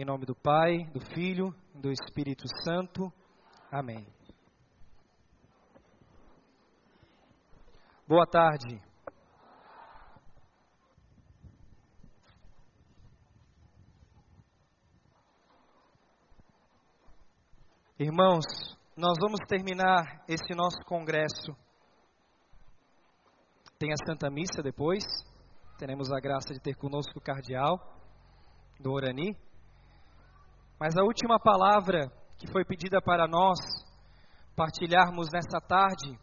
Em nome do Pai, do Filho do Espírito Santo. Amém. Boa tarde. Irmãos, nós vamos terminar esse nosso congresso. Tem a Santa Missa depois. Teremos a graça de ter conosco o cardeal do Orani. Mas a última palavra que foi pedida para nós partilharmos nessa tarde,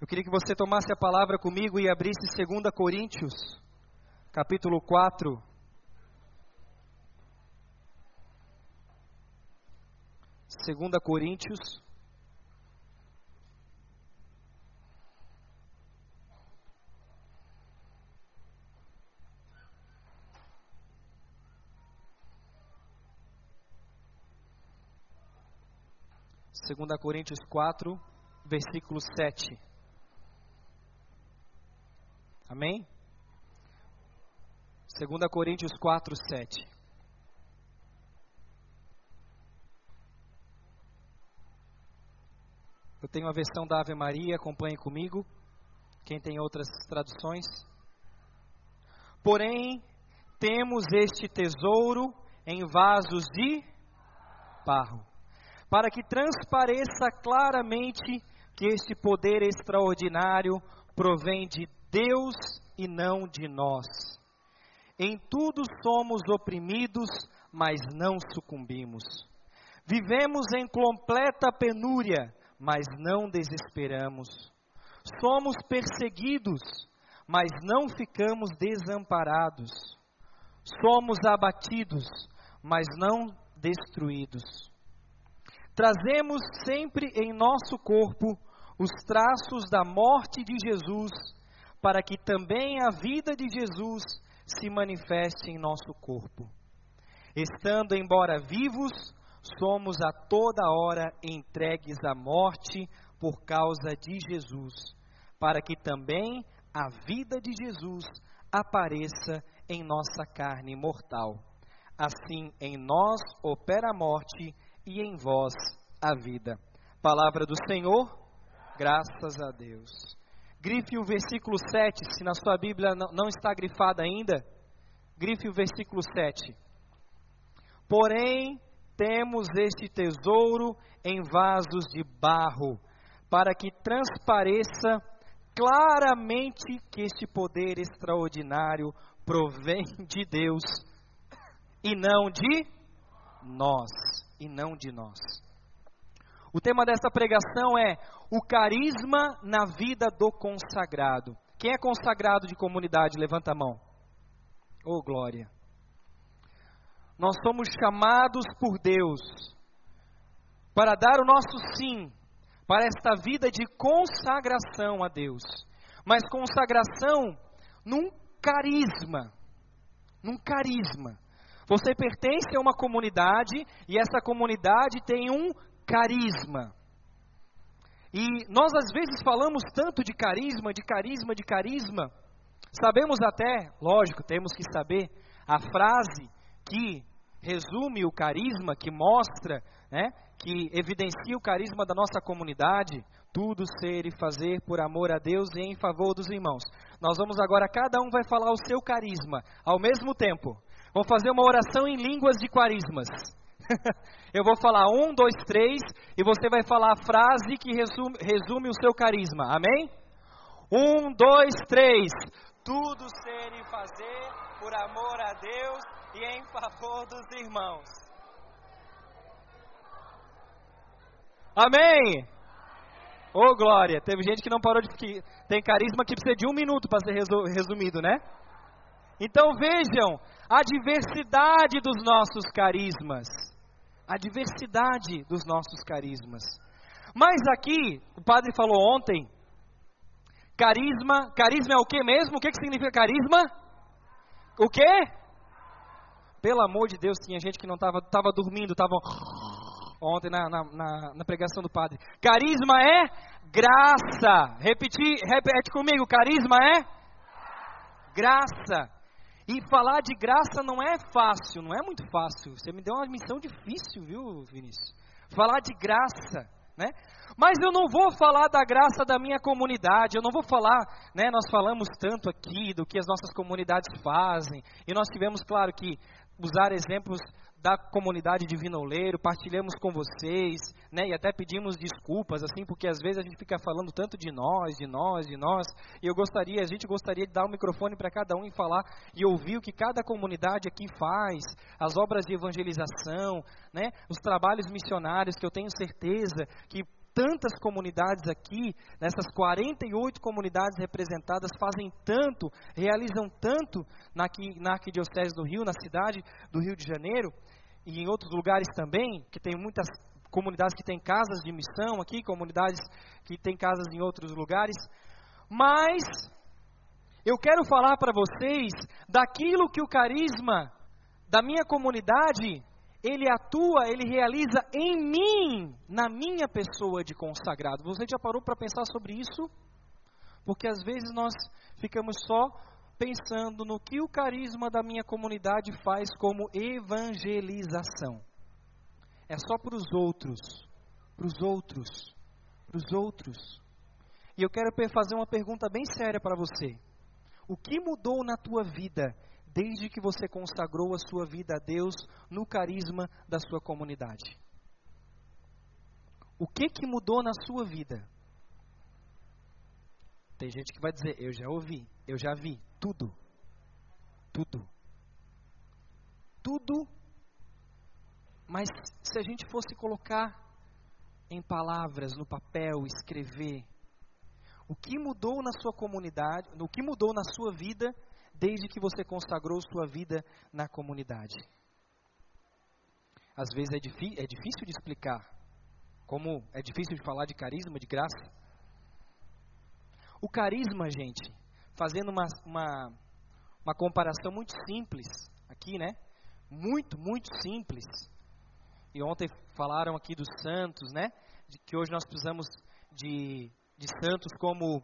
eu queria que você tomasse a palavra comigo e abrisse 2 Coríntios, capítulo 4. Segunda Coríntios, Segunda Coríntios 4, versículo 7. Amém? 2 Coríntios 4, 7. Eu tenho a versão da Ave Maria, acompanhe comigo. Quem tem outras traduções? Porém, temos este tesouro em vasos de barro, para que transpareça claramente que este poder extraordinário provém de Deus e não de nós. Em tudo somos oprimidos, mas não sucumbimos. Vivemos em completa penúria, mas não desesperamos. Somos perseguidos, mas não ficamos desamparados. Somos abatidos, mas não destruídos. Trazemos sempre em nosso corpo os traços da morte de Jesus, para que também a vida de Jesus se manifeste em nosso corpo. Estando embora vivos, somos a toda hora entregues à morte por causa de Jesus, para que também a vida de Jesus apareça em nossa carne mortal. Assim, em nós opera a morte e em vós a vida. Palavra do Senhor, graças a Deus. Grife o versículo 7, se na sua Bíblia não está grifada ainda. Grife o versículo 7. Porém, temos este tesouro em vasos de barro, para que transpareça claramente que este poder extraordinário provém de Deus e não de nós, e não de nós. O tema desta pregação é o carisma na vida do consagrado. Quem é consagrado de comunidade? Levanta a mão. Oh, glória. Nós somos chamados por Deus para dar o nosso sim para esta vida de consagração a Deus. Mas consagração num carisma. Num carisma. Você pertence a uma comunidade e essa comunidade tem um carisma. E nós às vezes falamos tanto de carisma, de carisma, de carisma. Sabemos até, lógico, temos que saber a frase que resume o carisma, que mostra, né, que evidencia o carisma da nossa comunidade, tudo ser e fazer por amor a Deus e em favor dos irmãos. Nós vamos agora, cada um vai falar o seu carisma ao mesmo tempo. Vamos fazer uma oração em línguas de carismas. Eu vou falar um, dois, três, e você vai falar a frase que resume, resume o seu carisma. Amém? Um, dois, três. Tudo ser e fazer por amor a Deus e em favor dos irmãos. Amém? Ô oh, glória! Teve gente que não parou de. Tem carisma que precisa de um minuto para ser resumido, né? Então vejam a diversidade dos nossos carismas. A diversidade dos nossos carismas. Mas aqui, o padre falou ontem, carisma, carisma é o que mesmo? O que, que significa carisma? O que? Pelo amor de Deus, tinha gente que não estava tava dormindo, estava ontem na, na, na, na, pregação do padre. Carisma é graça. Repetir, repete comigo, carisma é graça. E falar de graça não é fácil, não é muito fácil. Você me deu uma missão difícil, viu, Vinícius? Falar de graça, né? Mas eu não vou falar da graça da minha comunidade, eu não vou falar, né? Nós falamos tanto aqui do que as nossas comunidades fazem, e nós tivemos, claro, que usar exemplos da comunidade de Vinoleiro, partilhamos com vocês, né, e até pedimos desculpas, assim, porque às vezes a gente fica falando tanto de nós, de nós, de nós, e eu gostaria, a gente gostaria de dar o um microfone para cada um e falar e ouvir o que cada comunidade aqui faz, as obras de evangelização, né, os trabalhos missionários que eu tenho certeza que tantas comunidades aqui, nessas 48 comunidades representadas, fazem tanto, realizam tanto na, na Arquidiocese do Rio, na cidade do Rio de Janeiro, e em outros lugares também, que tem muitas comunidades que têm casas de missão aqui, comunidades que têm casas em outros lugares. Mas eu quero falar para vocês daquilo que o carisma da minha comunidade ele atua, ele realiza em mim, na minha pessoa de consagrado. Você já parou para pensar sobre isso? Porque às vezes nós ficamos só pensando no que o carisma da minha comunidade faz como evangelização. É só para os outros, para os outros, para os outros. E eu quero fazer uma pergunta bem séria para você. O que mudou na tua vida desde que você consagrou a sua vida a Deus no carisma da sua comunidade? O que que mudou na sua vida? Tem gente que vai dizer, eu já ouvi, eu já vi, tudo. Tudo. Tudo. Mas se a gente fosse colocar em palavras, no papel, escrever, o que mudou na sua comunidade, o que mudou na sua vida desde que você consagrou sua vida na comunidade. Às vezes é, é difícil de explicar, como é difícil de falar de carisma, de graça. O carisma, gente, fazendo uma, uma, uma comparação muito simples aqui, né? Muito, muito simples. E ontem falaram aqui dos santos, né? De que hoje nós precisamos de, de santos como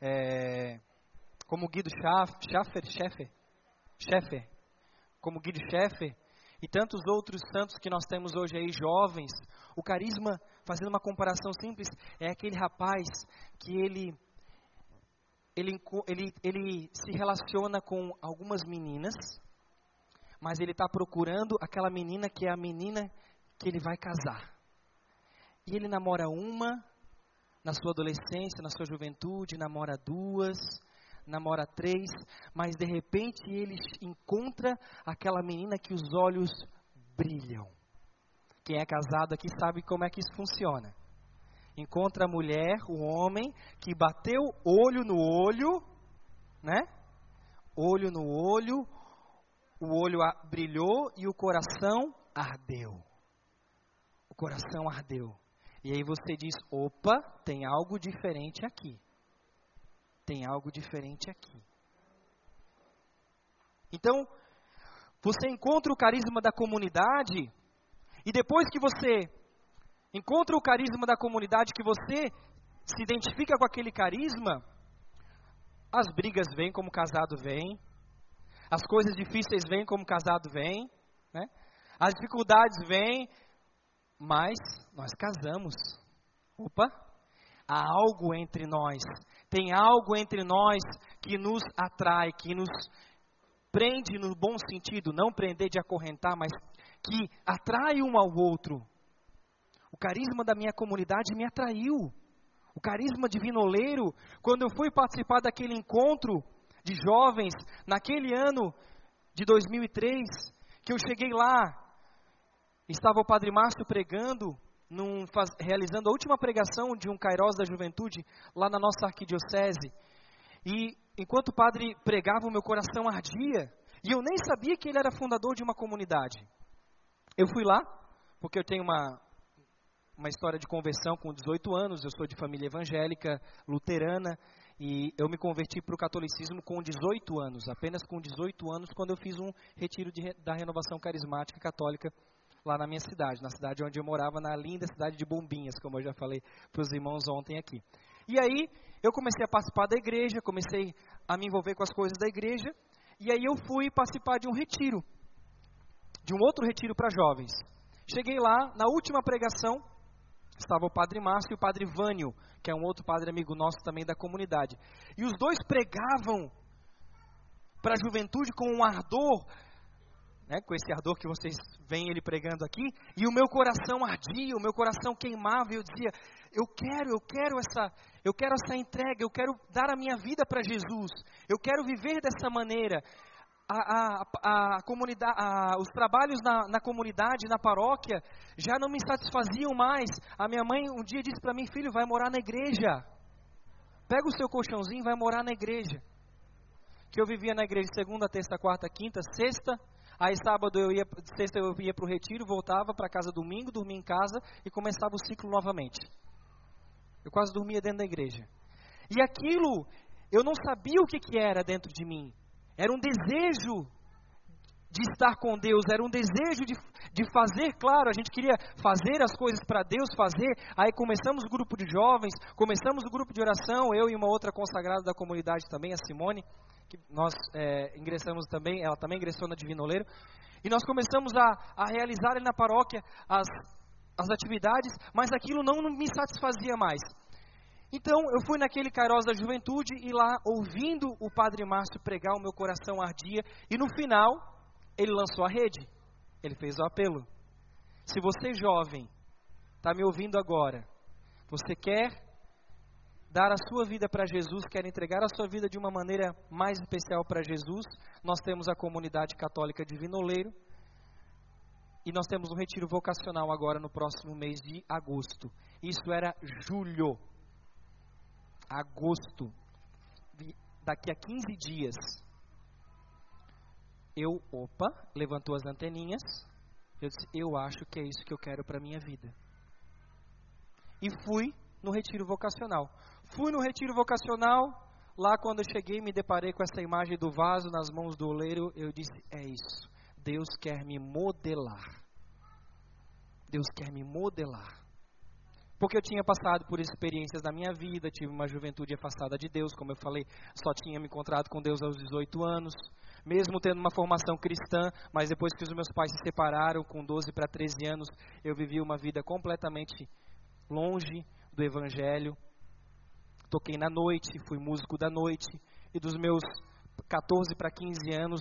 é, como Guido Schaffer, Schaffer, Schaffer, como Guido Schaffer e tantos outros santos que nós temos hoje aí, jovens. O carisma, fazendo uma comparação simples, é aquele rapaz que ele, ele, ele, ele se relaciona com algumas meninas, mas ele está procurando aquela menina que é a menina que ele vai casar. E ele namora uma na sua adolescência, na sua juventude, namora duas, namora três, mas de repente ele encontra aquela menina que os olhos brilham. Quem é casado aqui sabe como é que isso funciona. Encontra a mulher, o homem, que bateu olho no olho, né? Olho no olho, o olho brilhou e o coração ardeu. O coração ardeu. E aí você diz: opa, tem algo diferente aqui tem algo diferente aqui. Então, você encontra o carisma da comunidade, e depois que você encontra o carisma da comunidade, que você se identifica com aquele carisma, as brigas vêm como casado vem, as coisas difíceis vêm como casado vem, né? as dificuldades vêm, mas nós casamos. Opa, há algo entre nós tem algo entre nós que nos atrai, que nos prende no bom sentido, não prender de acorrentar, mas que atrai um ao outro. O carisma da minha comunidade me atraiu. O carisma de vinoleiro, quando eu fui participar daquele encontro de jovens, naquele ano de 2003, que eu cheguei lá, estava o Padre Márcio pregando, num, faz, realizando a última pregação de um Cairós da Juventude lá na nossa arquidiocese. E enquanto o padre pregava, o meu coração ardia. E eu nem sabia que ele era fundador de uma comunidade. Eu fui lá, porque eu tenho uma, uma história de conversão com 18 anos. Eu sou de família evangélica, luterana. E eu me converti para o catolicismo com 18 anos, apenas com 18 anos, quando eu fiz um retiro de, da renovação carismática católica lá na minha cidade, na cidade onde eu morava, na linda cidade de Bombinhas, como eu já falei para os irmãos ontem aqui. E aí eu comecei a participar da igreja, comecei a me envolver com as coisas da igreja, E aí eu fui participar de um retiro, de um outro retiro para jovens. Cheguei lá, na última pregação, estava o padre Márcio e o padre Vânio, que é um outro padre amigo nosso também da comunidade. E os dois pregavam para a juventude com um ardor, né, com esse ardor que vocês veem ele pregando aqui, e o meu coração ardia, o meu coração queimava, e eu dizia: eu quero, eu quero essa, eu quero essa entrega, eu quero dar a minha vida para Jesus, eu quero viver dessa maneira. A, a, a comunidade, a, os trabalhos na, na, comunidade, na paróquia, já não me satisfaziam mais. A minha mãe um dia disse para mim, filho, vai morar na igreja. Pega o seu colchãozinho e vai morar na igreja. Que eu vivia na igreja segunda, terça, quarta, quinta, sexta. Aí sábado eu ia, sexta eu ia para o retiro, voltava para casa domingo, dormia em casa e começava o ciclo novamente. Eu quase dormia dentro da igreja. E aquilo, eu não sabia o que, que era dentro de mim. Era um desejo de estar com Deus, era um desejo de, de fazer, claro, a gente queria fazer as coisas para Deus fazer. Aí começamos o grupo de jovens, começamos o grupo de oração, eu e uma outra consagrada da comunidade também, a Simone, que nós é, ingressamos também, ela também ingressou na Divino Oleiro. E nós começamos a, a realizar ali na paróquia as, as atividades, mas aquilo não me satisfazia mais. Então eu fui naquele Cairós da Juventude e lá, ouvindo o Padre Márcio pregar, o meu coração ardia. E no final, ele lançou a rede. Ele fez o apelo. Se você jovem está me ouvindo agora, você quer dar a sua vida para Jesus, quer entregar a sua vida de uma maneira mais especial para Jesus, nós temos a comunidade católica de Vinoleiro e nós temos um retiro vocacional agora no próximo mês de agosto. Isso era julho. Agosto. Daqui a 15 dias. Eu, opa, levantou as anteninhas. Eu disse, eu acho que é isso que eu quero para minha vida. E fui no retiro vocacional. Fui no retiro vocacional, lá quando eu cheguei me deparei com essa imagem do vaso nas mãos do oleiro, eu disse, é isso. Deus quer me modelar. Deus quer me modelar. Porque eu tinha passado por experiências na minha vida, tive uma juventude afastada de Deus, como eu falei, só tinha me encontrado com Deus aos 18 anos, mesmo tendo uma formação cristã, mas depois que os meus pais se separaram, com 12 para 13 anos, eu vivi uma vida completamente longe do Evangelho. Toquei na noite, fui músico da noite, e dos meus 14 para 15 anos,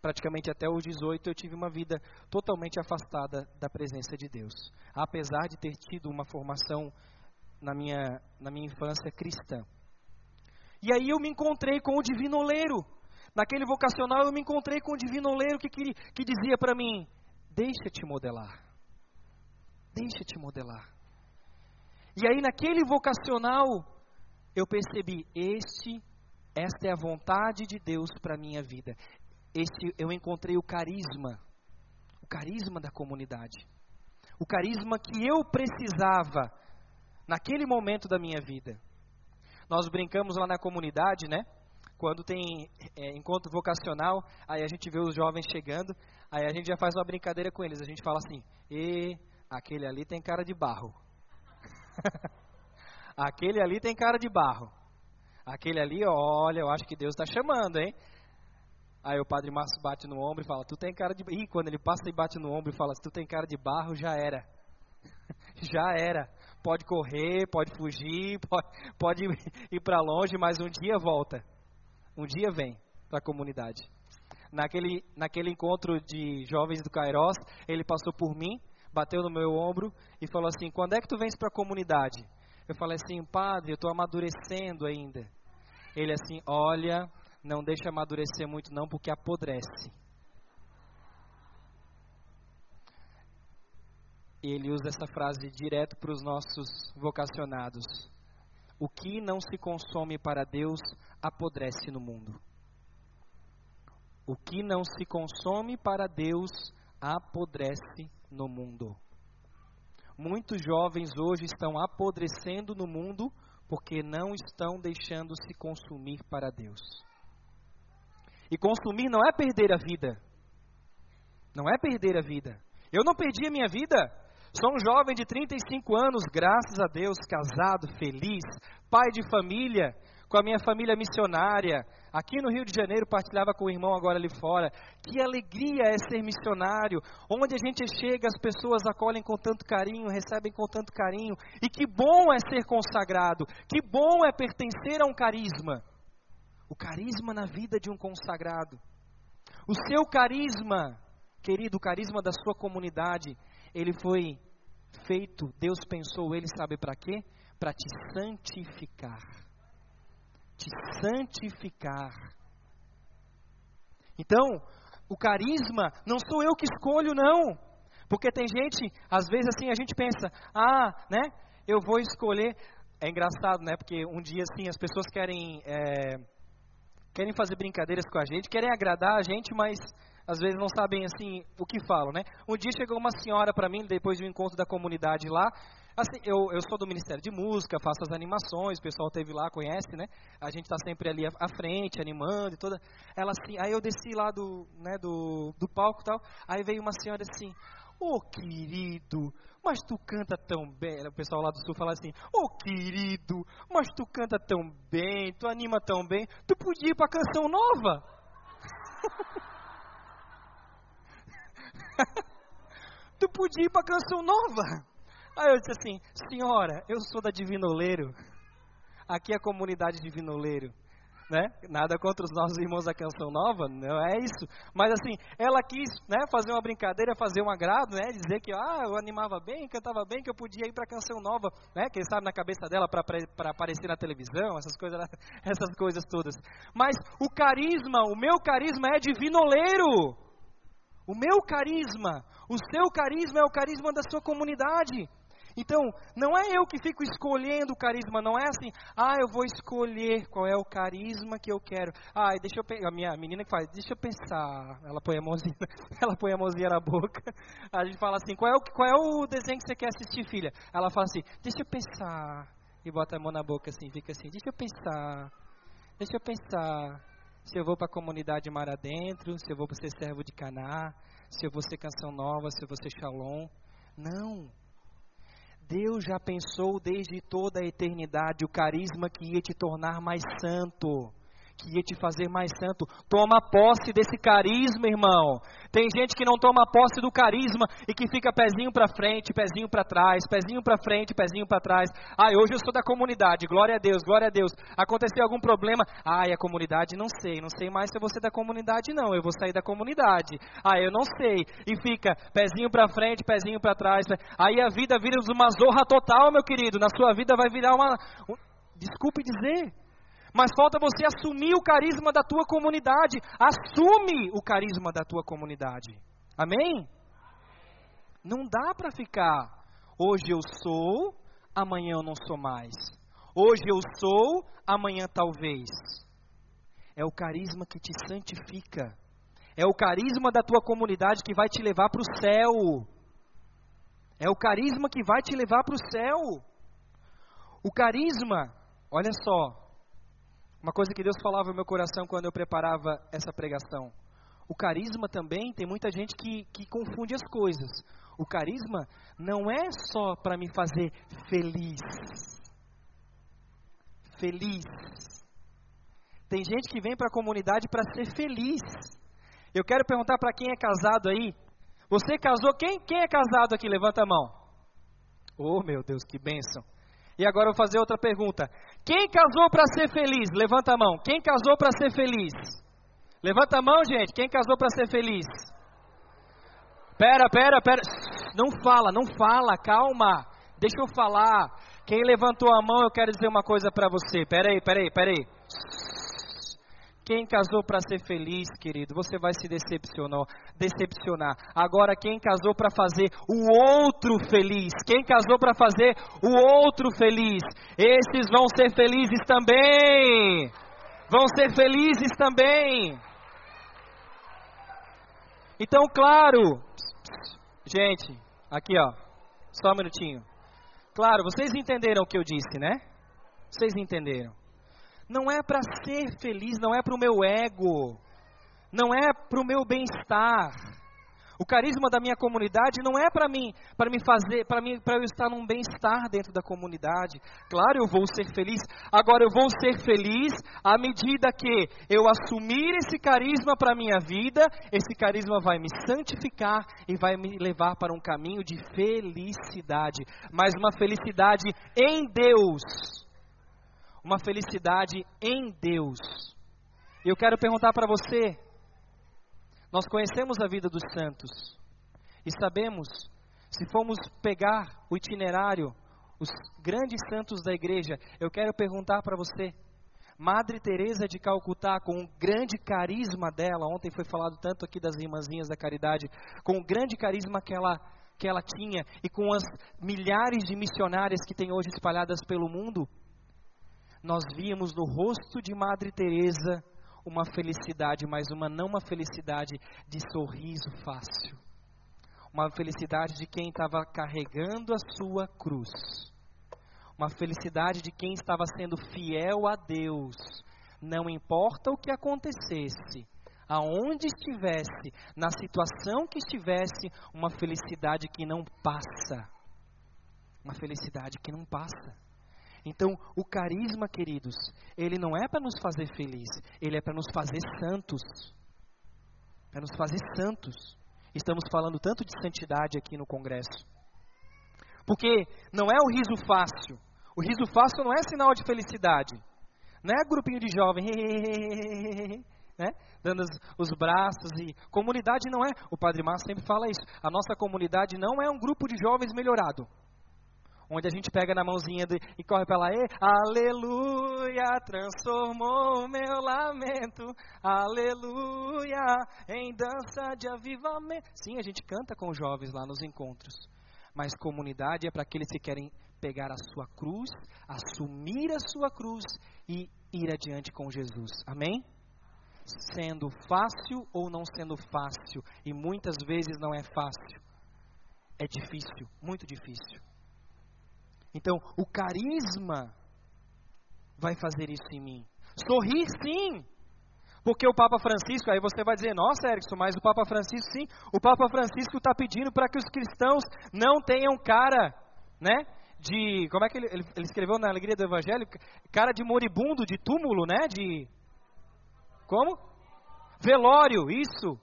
praticamente até os 18, eu tive uma vida totalmente afastada da presença de Deus. Apesar de ter tido uma formação na minha, na minha infância cristã. E aí eu me encontrei com o divino oleiro. Naquele vocacional eu me encontrei com o divino oleiro que, que, que dizia para mim: Deixa-te modelar. Deixa-te modelar. E aí naquele vocacional eu percebi: este, esta é a vontade de Deus para a minha vida esse, eu encontrei o carisma, o carisma da comunidade, o carisma que eu precisava naquele momento da minha vida. Nós brincamos lá na comunidade, né? Quando tem é, encontro vocacional, aí a gente vê os jovens chegando, aí a gente já faz uma brincadeira com eles. A gente fala assim: e aquele ali tem cara de barro. aquele ali tem cara de barro. Aquele ali, olha, eu acho que Deus está chamando, hein? Aí o padre Márcio bate no ombro e fala, tu tem cara de... Ih, quando ele passa e bate no ombro e fala, tu tem cara de barro, já era. já era. Pode correr, pode fugir, pode, pode ir para longe, mas um dia volta. Um dia vem para a comunidade. Naquele, naquele encontro de jovens do Cairós, ele passou por mim, bateu no meu ombro e falou assim, quando é que tu vens para a comunidade? Eu falei assim, padre, eu estou amadurecendo ainda. Ele assim, olha, não deixa amadurecer muito não, porque apodrece. Ele usa essa frase direto para os nossos vocacionados. O que não se consome para Deus apodrece no mundo. O que não se consome para Deus apodrece no mundo. Muitos jovens hoje estão apodrecendo no mundo porque não estão deixando se consumir para Deus. E consumir não é perder a vida. Não é perder a vida. Eu não perdi a minha vida. Sou um jovem de 35 anos, graças a Deus, casado, feliz, pai de família, com a minha família missionária. Aqui no Rio de Janeiro, partilhava com o irmão agora ali fora. Que alegria é ser missionário. Onde a gente chega, as pessoas acolhem com tanto carinho, recebem com tanto carinho. E que bom é ser consagrado. Que bom é pertencer a um carisma. O carisma na vida de um consagrado. O seu carisma, querido, o carisma da sua comunidade, ele foi feito, Deus pensou ele, sabe para quê? Para te santificar. Te santificar. Então, o carisma não sou eu que escolho, não. Porque tem gente, às vezes assim, a gente pensa, ah, né, eu vou escolher. É engraçado, né, porque um dia assim, as pessoas querem, é, querem fazer brincadeiras com a gente, querem agradar a gente, mas às vezes não sabem assim o que falam, né? Um dia chegou uma senhora para mim, depois do encontro da comunidade lá, assim, eu, eu sou do Ministério de Música, faço as animações, o pessoal teve lá, conhece, né? A gente está sempre ali à frente, animando e toda. Ela assim, aí eu desci lá do, né, do, do palco e tal, aí veio uma senhora assim, ô oh, querido, mas tu canta tão bem. O pessoal lá do sul fala assim: Ô oh, querido, mas tu canta tão bem, tu anima tão bem, tu podia ir para canção nova. tu podia ir para canção nova. Aí eu disse assim, senhora, eu sou da Divinoleiro. Aqui é a comunidade Divinoleiro. Né? Nada contra os nossos irmãos da Canção Nova, não é isso. Mas assim, ela quis né, fazer uma brincadeira, fazer um agrado, né, dizer que ah, eu animava bem, cantava bem, que eu podia ir para a Canção Nova, né, quem sabe na cabeça dela para aparecer na televisão, essas coisas, essas coisas todas. Mas o carisma, o meu carisma é divinoleiro. O meu carisma, o seu carisma é o carisma da sua comunidade. Então, não é eu que fico escolhendo o carisma, não é assim, ah, eu vou escolher qual é o carisma que eu quero. Ah, deixa eu pegar, a minha menina que faz, deixa eu pensar. Ela põe a mãozinha, ela põe a mãozinha na boca. A gente fala assim, qual é o, qual é o desenho que você quer assistir, filha? Ela fala assim, deixa eu pensar. E bota a mão na boca assim, fica assim, deixa eu pensar. Deixa eu pensar se eu vou para a comunidade mar adentro, se eu vou ser servo de Caná, se eu vou ser canção nova, se eu vou ser Shalom. Não. Deus já pensou desde toda a eternidade o carisma que ia te tornar mais santo que ia te fazer mais santo. Toma posse desse carisma, irmão. Tem gente que não toma posse do carisma e que fica pezinho para frente, pezinho para trás, pezinho para frente, pezinho para trás. Ai, hoje eu sou da comunidade. Glória a Deus, glória a Deus. Aconteceu algum problema? Ai, a comunidade não sei, não sei mais se eu vou ser da comunidade não. Eu vou sair da comunidade. Ah, eu não sei. E fica pezinho para frente, pezinho para trás. Aí a vida vira uma zorra total, meu querido. Na sua vida vai virar uma Desculpe dizer, mas falta você assumir o carisma da tua comunidade. Assume o carisma da tua comunidade. Amém? Não dá para ficar. Hoje eu sou, amanhã eu não sou mais. Hoje eu sou, amanhã talvez. É o carisma que te santifica. É o carisma da tua comunidade que vai te levar para o céu. É o carisma que vai te levar para o céu. O carisma, olha só, uma coisa que Deus falava no meu coração quando eu preparava essa pregação. O carisma também, tem muita gente que, que confunde as coisas. O carisma não é só para me fazer feliz. Feliz. Tem gente que vem para a comunidade para ser feliz. Eu quero perguntar para quem é casado aí. Você casou? Quem, quem é casado aqui? Levanta a mão. Oh, meu Deus, que bênção. E agora eu vou fazer outra pergunta. Quem casou para ser feliz? Levanta a mão. Quem casou para ser feliz? Levanta a mão, gente. Quem casou para ser feliz? Pera, pera, pera. Não fala, não fala, calma. Deixa eu falar. Quem levantou a mão, eu quero dizer uma coisa para você. Pera aí, pera aí, pera aí. Quem casou para ser feliz, querido, você vai se decepcionar, decepcionar. Agora, quem casou para fazer o outro feliz, quem casou para fazer o outro feliz, esses vão ser felizes também. Vão ser felizes também. Então, claro, gente, aqui ó, só um minutinho. Claro, vocês entenderam o que eu disse, né? Vocês entenderam não é para ser feliz, não é para o meu ego, não é para o meu bem-estar. O carisma da minha comunidade não é para mim, para me fazer, para mim, para eu estar num bem-estar dentro da comunidade. Claro, eu vou ser feliz. Agora eu vou ser feliz à medida que eu assumir esse carisma para minha vida, esse carisma vai me santificar e vai me levar para um caminho de felicidade, mas uma felicidade em Deus. Uma felicidade em Deus. Eu quero perguntar para você, nós conhecemos a vida dos santos e sabemos, se formos pegar o itinerário, os grandes santos da igreja, eu quero perguntar para você, Madre Teresa de Calcutá, com o grande carisma dela, ontem foi falado tanto aqui das irmãzinhas da caridade, com o grande carisma que ela, que ela tinha e com as milhares de missionárias que tem hoje espalhadas pelo mundo, nós víamos no rosto de Madre Teresa uma felicidade, mas uma não uma felicidade de sorriso fácil. Uma felicidade de quem estava carregando a sua cruz. Uma felicidade de quem estava sendo fiel a Deus. Não importa o que acontecesse, aonde estivesse, na situação que estivesse, uma felicidade que não passa. Uma felicidade que não passa. Então, o carisma, queridos, ele não é para nos fazer felizes, ele é para nos fazer santos. Para nos fazer santos. Estamos falando tanto de santidade aqui no congresso. Porque não é o riso fácil. O riso fácil não é sinal de felicidade. Não é grupinho de jovem, né? dando os, os, braços e comunidade não é. O Padre Márcio sempre fala isso. A nossa comunidade não é um grupo de jovens melhorado onde a gente pega na mãozinha de, e corre para lá, e, aleluia, transformou o meu lamento, aleluia, em dança de avivamento. Sim, a gente canta com jovens lá nos encontros, mas comunidade é para aqueles que querem pegar a sua cruz, assumir a sua cruz e ir adiante com Jesus. Amém? Sendo fácil ou não sendo fácil, e muitas vezes não é fácil. É difícil, muito difícil. Então, o carisma vai fazer isso em mim. Sorrir, sim. Porque o Papa Francisco, aí você vai dizer, nossa, Erickson, mas o Papa Francisco, sim. O Papa Francisco está pedindo para que os cristãos não tenham cara, né? De. Como é que ele, ele, ele escreveu na Alegria do Evangelho? Cara de moribundo, de túmulo, né? De. Como? Velório, isso.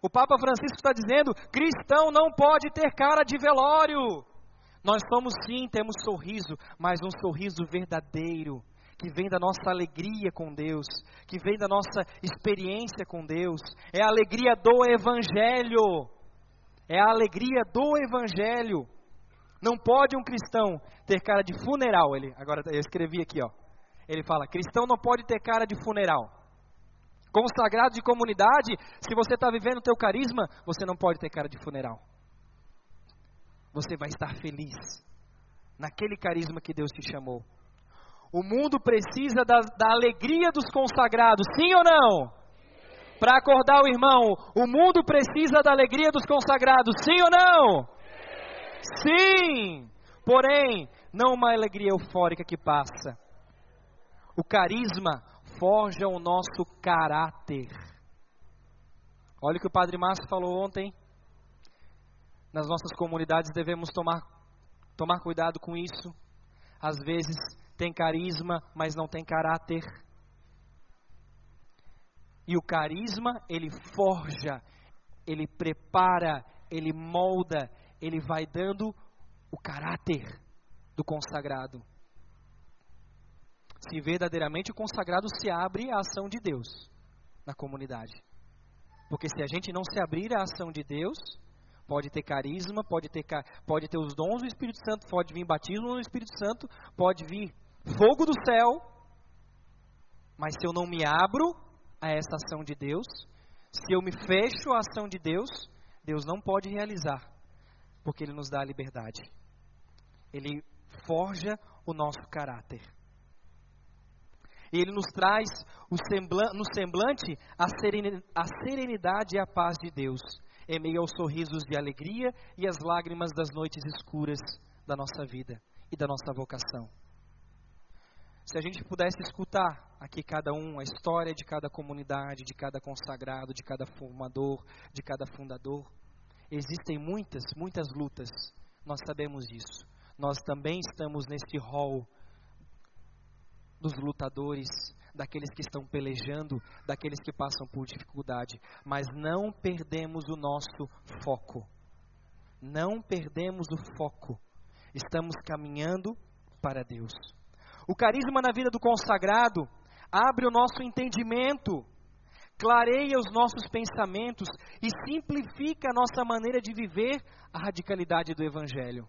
O Papa Francisco está dizendo: cristão não pode ter cara de velório. Nós somos sim, temos sorriso, mas um sorriso verdadeiro, que vem da nossa alegria com Deus, que vem da nossa experiência com Deus. É a alegria do Evangelho. É a alegria do Evangelho. Não pode um cristão ter cara de funeral. Ele, agora eu escrevi aqui, ó. Ele fala: cristão não pode ter cara de funeral. Consagrado de comunidade, se você está vivendo o teu carisma, você não pode ter cara de funeral você vai estar feliz naquele carisma que Deus te chamou. O mundo precisa da, da alegria dos consagrados, sim ou não? Para acordar o irmão, o mundo precisa da alegria dos consagrados, sim ou não? Sim! Porém, não uma alegria eufórica que passa. O carisma forja o nosso caráter. Olha o que o Padre Márcio falou ontem nas nossas comunidades devemos tomar, tomar cuidado com isso. Às vezes tem carisma, mas não tem caráter. E o carisma, ele forja, ele prepara, ele molda, ele vai dando o caráter do consagrado. Se verdadeiramente o consagrado se abre à ação de Deus na comunidade. Porque se a gente não se abrir à ação de Deus, Pode ter carisma, pode ter, pode ter os dons do Espírito Santo, pode vir batismo no Espírito Santo, pode vir fogo do céu. Mas se eu não me abro a essa ação de Deus, se eu me fecho à ação de Deus, Deus não pode realizar, porque Ele nos dá a liberdade. Ele forja o nosso caráter. E Ele nos traz no semblante a serenidade e a paz de Deus em meio aos sorrisos de alegria e às lágrimas das noites escuras da nossa vida e da nossa vocação. Se a gente pudesse escutar aqui cada um, a história de cada comunidade, de cada consagrado, de cada formador, de cada fundador, existem muitas, muitas lutas. Nós sabemos disso. Nós também estamos neste hall dos lutadores, daqueles que estão pelejando, daqueles que passam por dificuldade, mas não perdemos o nosso foco. Não perdemos o foco. Estamos caminhando para Deus. O carisma na vida do consagrado abre o nosso entendimento, clareia os nossos pensamentos e simplifica a nossa maneira de viver a radicalidade do Evangelho.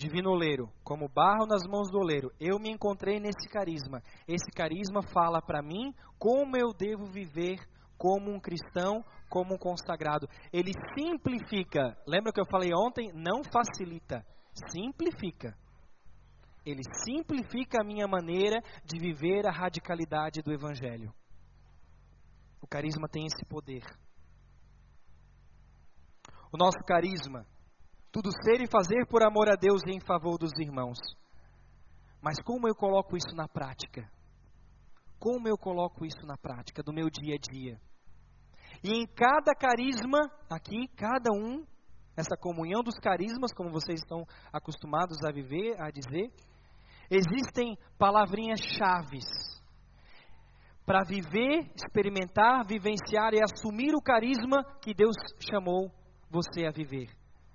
Divino oleiro, como barro nas mãos do oleiro, eu me encontrei nesse carisma. Esse carisma fala para mim como eu devo viver como um cristão, como um consagrado. Ele simplifica. Lembra que eu falei ontem? Não facilita, simplifica. Ele simplifica a minha maneira de viver a radicalidade do Evangelho. O carisma tem esse poder. O nosso carisma, tudo ser e fazer por amor a Deus e em favor dos irmãos. Mas como eu coloco isso na prática? Como eu coloco isso na prática do meu dia a dia? E em cada carisma, aqui, cada um, essa comunhão dos carismas, como vocês estão acostumados a viver, a dizer, existem palavrinhas chaves para viver, experimentar, vivenciar e assumir o carisma que Deus chamou você a viver,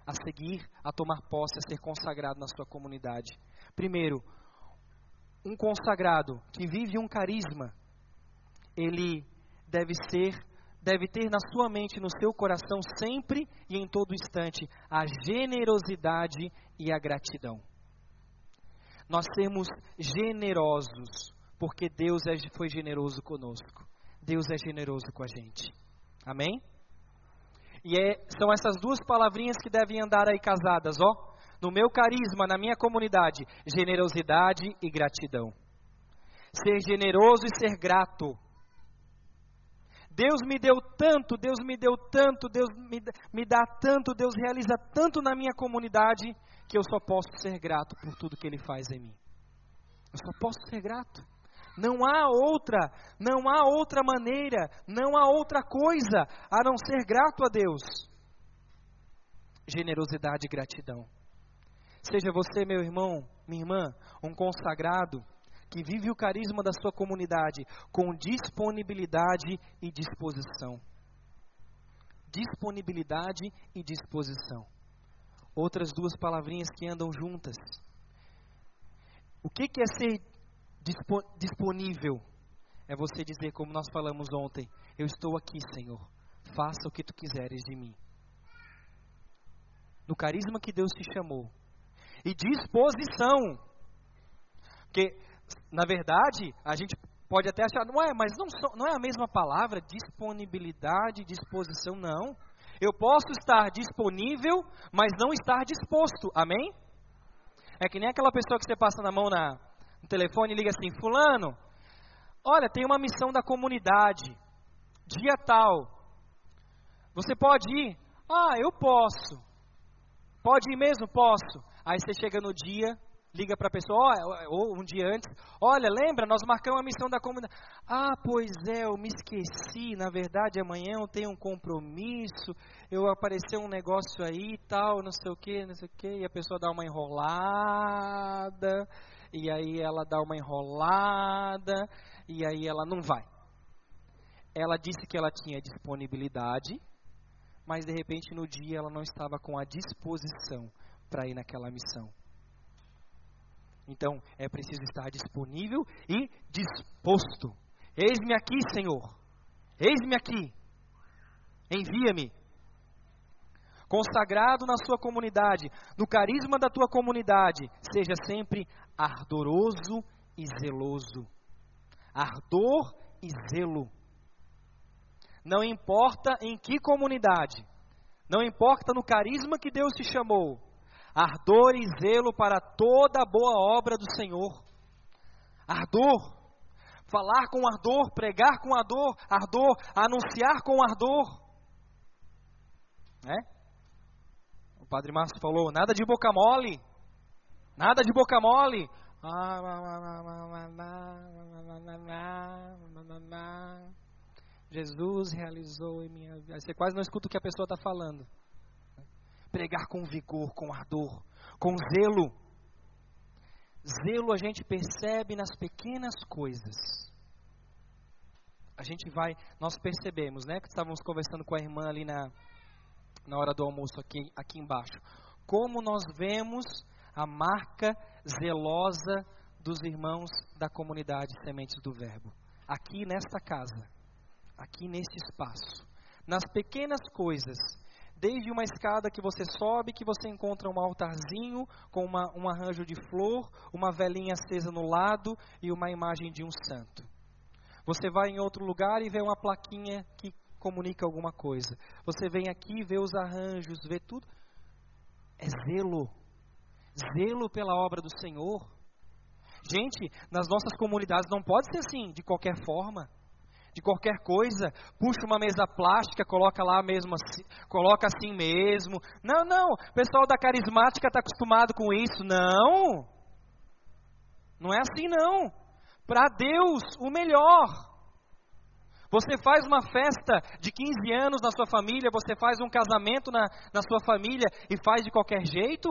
a seguir, a tomar posse, a ser consagrado na sua comunidade. Primeiro, um consagrado que vive um carisma, ele deve ser, deve ter na sua mente, no seu coração sempre e em todo instante a generosidade e a gratidão nós sermos generosos, porque Deus é, foi generoso conosco. Deus é generoso com a gente. Amém? E é, são essas duas palavrinhas que devem andar aí casadas, ó. No meu carisma, na minha comunidade, generosidade e gratidão. Ser generoso e ser grato. Deus me deu tanto, Deus me deu tanto, Deus me, me dá tanto, Deus realiza tanto na minha comunidade, que eu só posso ser grato por tudo que Ele faz em mim. Eu só posso ser grato. Não há outra, não há outra maneira, não há outra coisa a não ser grato a Deus. Generosidade e gratidão. Seja você, meu irmão, minha irmã, um consagrado que vive o carisma da sua comunidade com disponibilidade e disposição. Disponibilidade e disposição. Outras duas palavrinhas que andam juntas. O que, que é ser disponível? É você dizer, como nós falamos ontem: Eu estou aqui, Senhor. Faça o que tu quiseres de mim. No carisma que Deus te chamou. E disposição. Porque, na verdade, a gente pode até achar, não é, mas não, não é a mesma palavra, disponibilidade, disposição, não. Eu posso estar disponível, mas não estar disposto. Amém? É que nem aquela pessoa que você passa na mão na, no telefone e liga assim: Fulano, olha, tem uma missão da comunidade, dia tal. Você pode ir? Ah, eu posso. Pode ir mesmo? Posso. Aí você chega no dia, liga para a pessoa, ou um dia antes, olha, lembra, nós marcamos a missão da comunidade. Ah, pois é, eu me esqueci, na verdade amanhã eu tenho um compromisso, eu apareceu um negócio aí tal, não sei o que, não sei o que, e a pessoa dá uma enrolada, e aí ela dá uma enrolada, e aí ela não vai. Ela disse que ela tinha disponibilidade, mas de repente no dia ela não estava com a disposição para ir naquela missão. Então, é preciso estar disponível e disposto. Eis-me aqui, Senhor. Eis-me aqui. Envia-me. Consagrado na sua comunidade, no carisma da tua comunidade, seja sempre ardoroso e zeloso. Ardor e zelo. Não importa em que comunidade, não importa no carisma que Deus te chamou, ardor e zelo para toda a boa obra do Senhor. Ardor, falar com ardor, pregar com ardor, ardor, anunciar com ardor. Né? Padre Márcio falou: nada de boca mole, nada de boca mole. Jesus realizou em minha vida. Você quase não escuta o que a pessoa está falando. Pregar com vigor, com ardor, com zelo. Zelo a gente percebe nas pequenas coisas. A gente vai, nós percebemos, né? Que estávamos conversando com a irmã ali na, na hora do almoço aqui, aqui embaixo. Como nós vemos a marca zelosa dos irmãos da comunidade Sementes do Verbo. Aqui nesta casa, aqui neste espaço. Nas pequenas coisas, desde uma escada que você sobe, que você encontra um altarzinho com uma, um arranjo de flor, uma velinha acesa no lado e uma imagem de um santo. Você vai em outro lugar e vê uma plaquinha que comunica alguma coisa. Você vem aqui, vê os arranjos, vê tudo. É zelo. Zelo pela obra do Senhor. Gente, nas nossas comunidades não pode ser assim, de qualquer forma de qualquer coisa, puxa uma mesa plástica, coloca lá mesmo assim, coloca assim mesmo. Não, não, o pessoal da carismática está acostumado com isso. Não. Não é assim não. Para Deus, o melhor. Você faz uma festa de 15 anos na sua família, você faz um casamento na, na sua família e faz de qualquer jeito?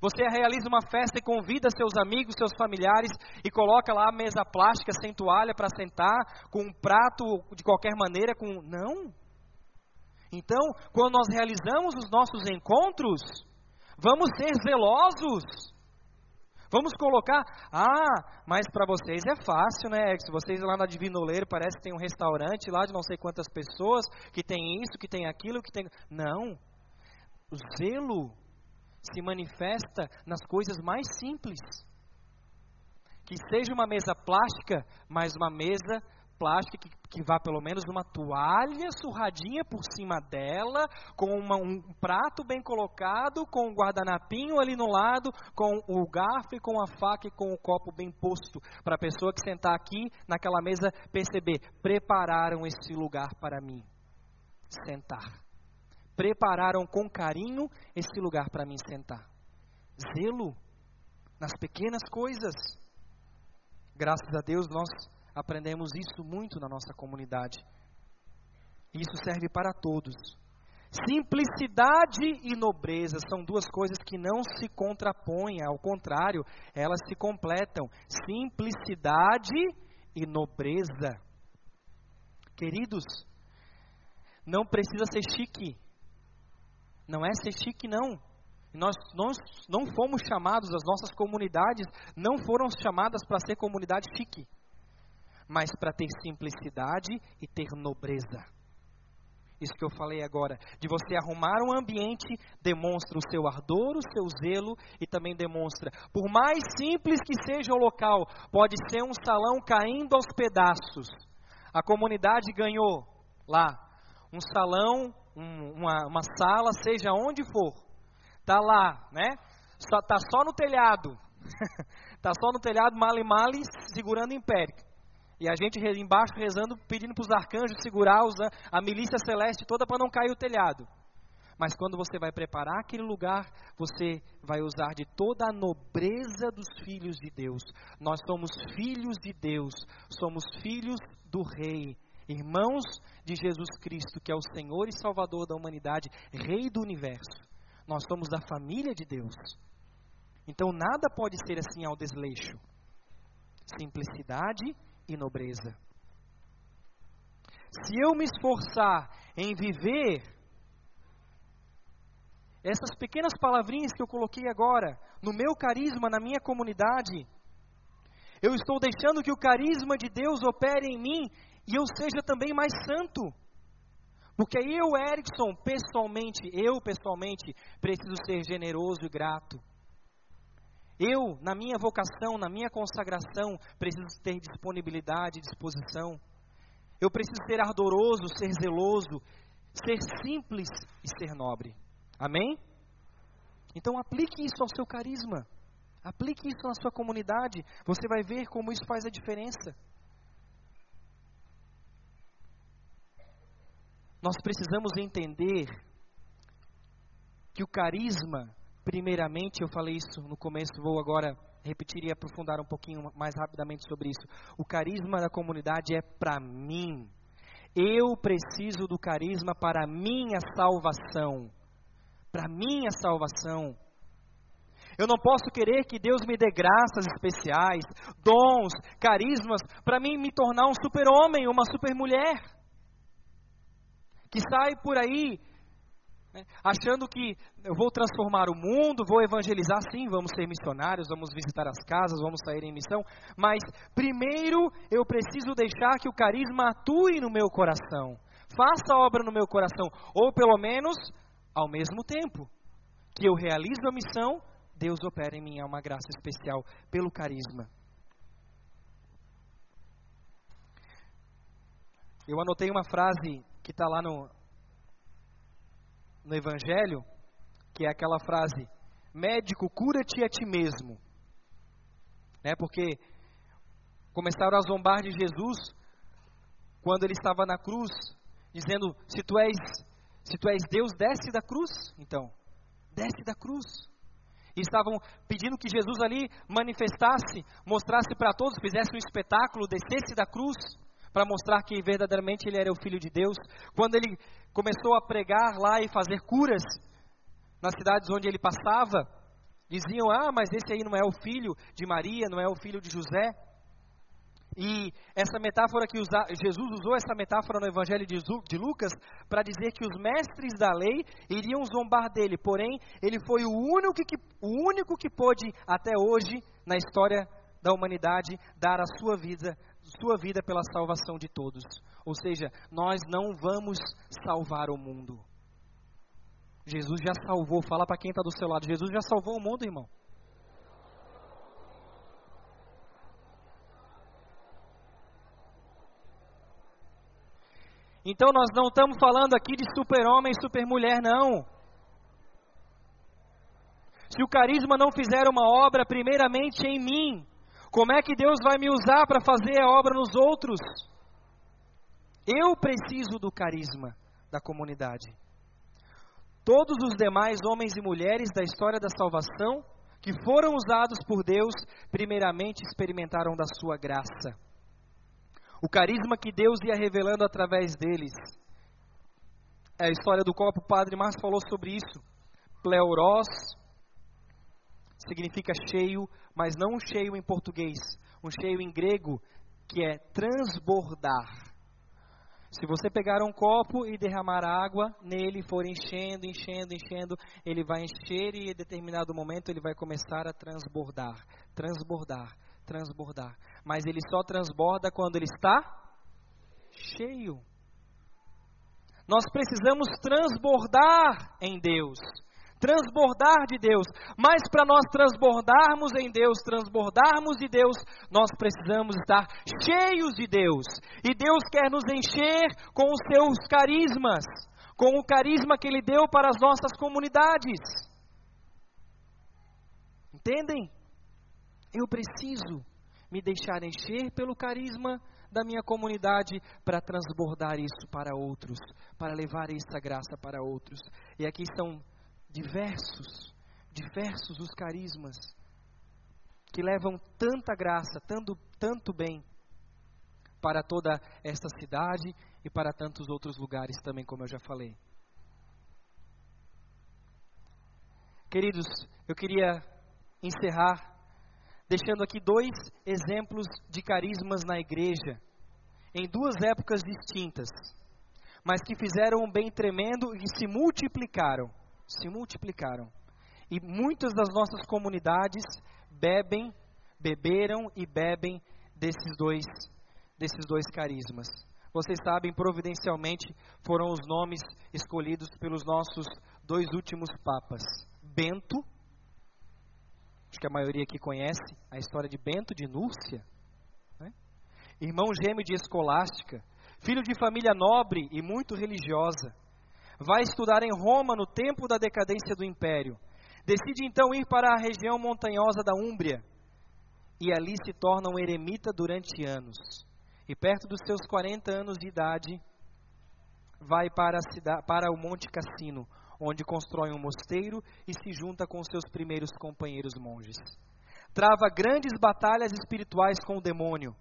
Você realiza uma festa e convida seus amigos, seus familiares e coloca lá a mesa plástica sem toalha para sentar, com um prato de qualquer maneira, com não. Então, quando nós realizamos os nossos encontros, vamos ser zelosos. Vamos colocar, ah, mas para vocês é fácil, né? Se vocês lá na Divino Oleiro parece que tem um restaurante lá de não sei quantas pessoas, que tem isso, que tem aquilo, que tem. Não. O zelo se manifesta nas coisas mais simples. Que seja uma mesa plástica, mas uma mesa plástica que, que vá pelo menos uma toalha surradinha por cima dela, com uma, um prato bem colocado, com um guardanapinho ali no lado, com o garfo e com a faca e com o copo bem posto, para a pessoa que sentar aqui naquela mesa perceber, prepararam esse lugar para mim sentar prepararam com carinho esse lugar para mim sentar. Zelo nas pequenas coisas. Graças a Deus nós aprendemos isso muito na nossa comunidade. Isso serve para todos. Simplicidade e nobreza são duas coisas que não se contrapõem, ao contrário, elas se completam. Simplicidade e nobreza. Queridos, não precisa ser chique, não é ser chique, não. Nós, nós não fomos chamados, as nossas comunidades não foram chamadas para ser comunidade chique, mas para ter simplicidade e ter nobreza. Isso que eu falei agora, de você arrumar um ambiente, demonstra o seu ardor, o seu zelo e também demonstra, por mais simples que seja o local, pode ser um salão caindo aos pedaços. A comunidade ganhou lá um salão um, uma, uma sala, seja onde for, tá lá, né? Só, tá só no telhado, tá só no telhado, male male, segurando em pé. E a gente embaixo rezando, pedindo para os arcanjos segurar os, a milícia celeste toda para não cair o telhado. Mas quando você vai preparar aquele lugar, você vai usar de toda a nobreza dos filhos de Deus. Nós somos filhos de Deus, somos filhos do Rei irmãos de Jesus Cristo, que é o Senhor e Salvador da humanidade, Rei do universo. Nós somos da família de Deus. Então nada pode ser assim ao desleixo. Simplicidade e nobreza. Se eu me esforçar em viver essas pequenas palavrinhas que eu coloquei agora, no meu carisma, na minha comunidade, eu estou deixando que o carisma de Deus opere em mim e eu seja também mais santo. Porque eu, Erickson, pessoalmente, eu pessoalmente, preciso ser generoso e grato. Eu, na minha vocação, na minha consagração, preciso ter disponibilidade e disposição. Eu preciso ser ardoroso, ser zeloso, ser simples e ser nobre. Amém? Então aplique isso ao seu carisma. Aplique isso na sua comunidade. Você vai ver como isso faz a diferença. Nós precisamos entender que o carisma, primeiramente, eu falei isso no começo, vou agora repetir e aprofundar um pouquinho mais rapidamente sobre isso. O carisma da comunidade é para mim. Eu preciso do carisma para a minha salvação. Para a minha salvação. Eu não posso querer que Deus me dê graças especiais, dons, carismas, para mim me tornar um super-homem, uma super-mulher. Que sai por aí achando que eu vou transformar o mundo, vou evangelizar, sim, vamos ser missionários, vamos visitar as casas, vamos sair em missão, mas primeiro eu preciso deixar que o carisma atue no meu coração, faça obra no meu coração, ou pelo menos ao mesmo tempo que eu realizo a missão, Deus opera em mim, é uma graça especial pelo carisma. Eu anotei uma frase que está lá no, no Evangelho, que é aquela frase: médico, cura-te a ti mesmo. Né? Porque começaram a zombar de Jesus quando ele estava na cruz, dizendo: se tu és, se tu és Deus, desce da cruz. Então, desce da cruz. E estavam pedindo que Jesus ali manifestasse, mostrasse para todos, fizesse um espetáculo, descesse da cruz para mostrar que verdadeiramente ele era o filho de Deus. Quando ele começou a pregar lá e fazer curas nas cidades onde ele passava, diziam: "Ah, mas esse aí não é o filho de Maria, não é o filho de José?" E essa metáfora que usa, Jesus usou essa metáfora no Evangelho de, de Lucas para dizer que os mestres da lei iriam zombar dele, porém ele foi o único que, o único que pôde até hoje na história da humanidade dar a sua vida sua vida pela salvação de todos. Ou seja, nós não vamos salvar o mundo. Jesus já salvou. Fala para quem está do seu lado. Jesus já salvou o mundo, irmão. Então nós não estamos falando aqui de super-homem e super-mulher, não. Se o carisma não fizer uma obra primeiramente em mim, como é que Deus vai me usar para fazer a obra nos outros? Eu preciso do carisma da comunidade. Todos os demais homens e mulheres da história da salvação que foram usados por Deus, primeiramente experimentaram da sua graça. O carisma que Deus ia revelando através deles. É a história do copo, o padre Márcio falou sobre isso. Pleuros significa cheio, mas não um cheio em português, um cheio em grego que é transbordar. Se você pegar um copo e derramar água nele, for enchendo, enchendo, enchendo, ele vai encher e em determinado momento ele vai começar a transbordar, transbordar, transbordar. Mas ele só transborda quando ele está cheio. Nós precisamos transbordar em Deus transbordar de Deus. Mas para nós transbordarmos em Deus, transbordarmos de Deus, nós precisamos estar cheios de Deus. E Deus quer nos encher com os seus carismas, com o carisma que Ele deu para as nossas comunidades. Entendem? Eu preciso me deixar encher pelo carisma da minha comunidade para transbordar isso para outros, para levar essa graça para outros. E aqui estão diversos, diversos os carismas que levam tanta graça, tanto, tanto bem para toda esta cidade e para tantos outros lugares também, como eu já falei. Queridos, eu queria encerrar deixando aqui dois exemplos de carismas na igreja, em duas épocas distintas, mas que fizeram um bem tremendo e se multiplicaram se multiplicaram. E muitas das nossas comunidades bebem, beberam e bebem desses dois, desses dois carismas. Vocês sabem, providencialmente foram os nomes escolhidos pelos nossos dois últimos papas. Bento, acho que a maioria aqui conhece a história de Bento de Núrcia, né? irmão gêmeo de Escolástica, filho de família nobre e muito religiosa vai estudar em Roma no tempo da decadência do império. Decide então ir para a região montanhosa da Úmbria e ali se torna um eremita durante anos. E perto dos seus 40 anos de idade, vai para, cidade, para o Monte Cassino, onde constrói um mosteiro e se junta com seus primeiros companheiros monges. Trava grandes batalhas espirituais com o demônio.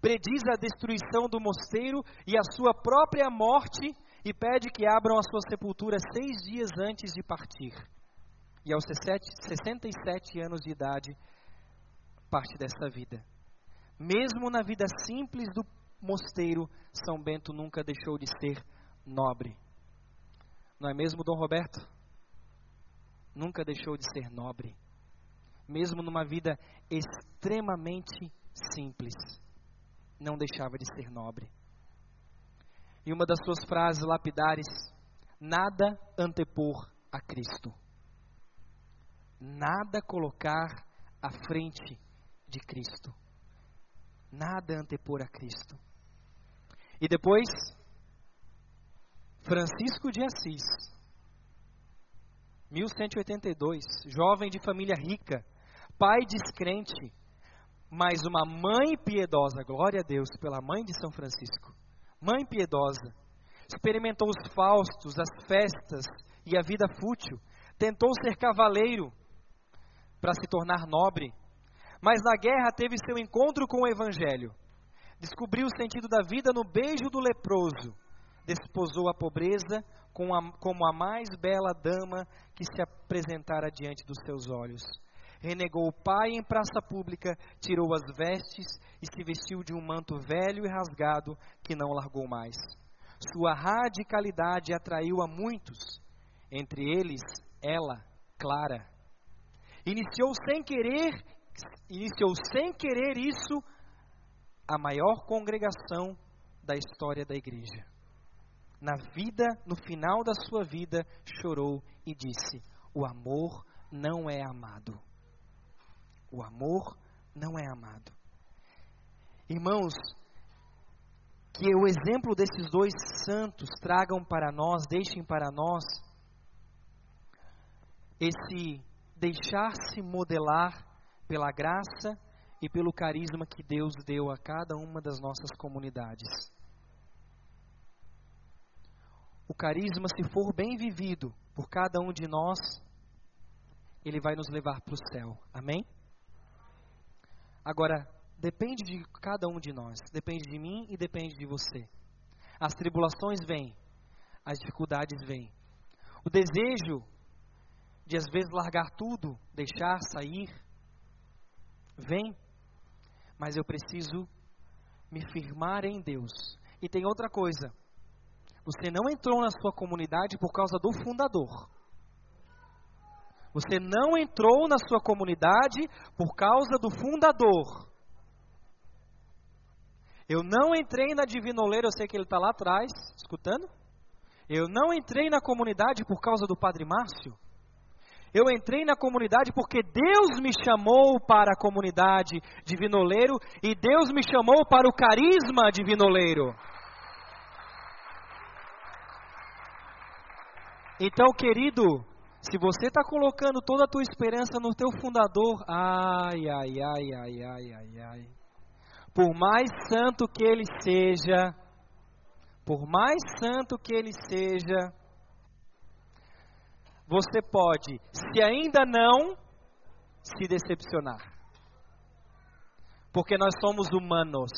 prediz a destruição do mosteiro e a sua própria morte e pede que abram a sua sepultura seis dias antes de partir. E aos 67 anos de idade, parte dessa vida. Mesmo na vida simples do mosteiro, São Bento nunca deixou de ser nobre. Não é mesmo, Dom Roberto? Nunca deixou de ser nobre. Mesmo numa vida extremamente simples, não deixava de ser nobre. E uma das suas frases lapidares: nada antepor a Cristo. Nada colocar à frente de Cristo. Nada antepor a Cristo. E depois, Francisco de Assis, 1182, jovem de família rica, pai descrente, mas uma mãe piedosa, glória a Deus pela mãe de São Francisco, mãe piedosa, experimentou os faustos, as festas e a vida fútil, tentou ser cavaleiro para se tornar nobre, mas na guerra teve seu encontro com o Evangelho. Descobriu o sentido da vida no beijo do leproso. Desposou a pobreza como a mais bela dama que se apresentara diante dos seus olhos. Renegou o pai em praça pública, tirou as vestes e se vestiu de um manto velho e rasgado que não largou mais. Sua radicalidade atraiu a muitos, entre eles ela, Clara. Iniciou sem querer iniciou sem querer isso a maior congregação da história da igreja. Na vida, no final da sua vida, chorou e disse: O amor não é amado. O amor não é amado. Irmãos, que o exemplo desses dois santos tragam para nós, deixem para nós, esse deixar-se modelar pela graça e pelo carisma que Deus deu a cada uma das nossas comunidades. O carisma, se for bem vivido por cada um de nós, ele vai nos levar para o céu. Amém? Agora, depende de cada um de nós, depende de mim e depende de você. As tribulações vêm, as dificuldades vêm. O desejo de às vezes largar tudo, deixar sair, Vem, mas eu preciso me firmar em Deus. E tem outra coisa. Você não entrou na sua comunidade por causa do fundador. Você não entrou na sua comunidade por causa do fundador. Eu não entrei na Divinoleira, eu sei que ele está lá atrás, escutando. Eu não entrei na comunidade por causa do Padre Márcio. Eu entrei na comunidade porque Deus me chamou para a comunidade de vinoleiro e Deus me chamou para o carisma de vinoleiro. Então, querido, se você está colocando toda a tua esperança no teu fundador, ai, ai, ai, ai, ai, ai, ai. Por mais santo que ele seja, por mais santo que ele seja, você pode, se ainda não, se decepcionar. Porque nós somos humanos.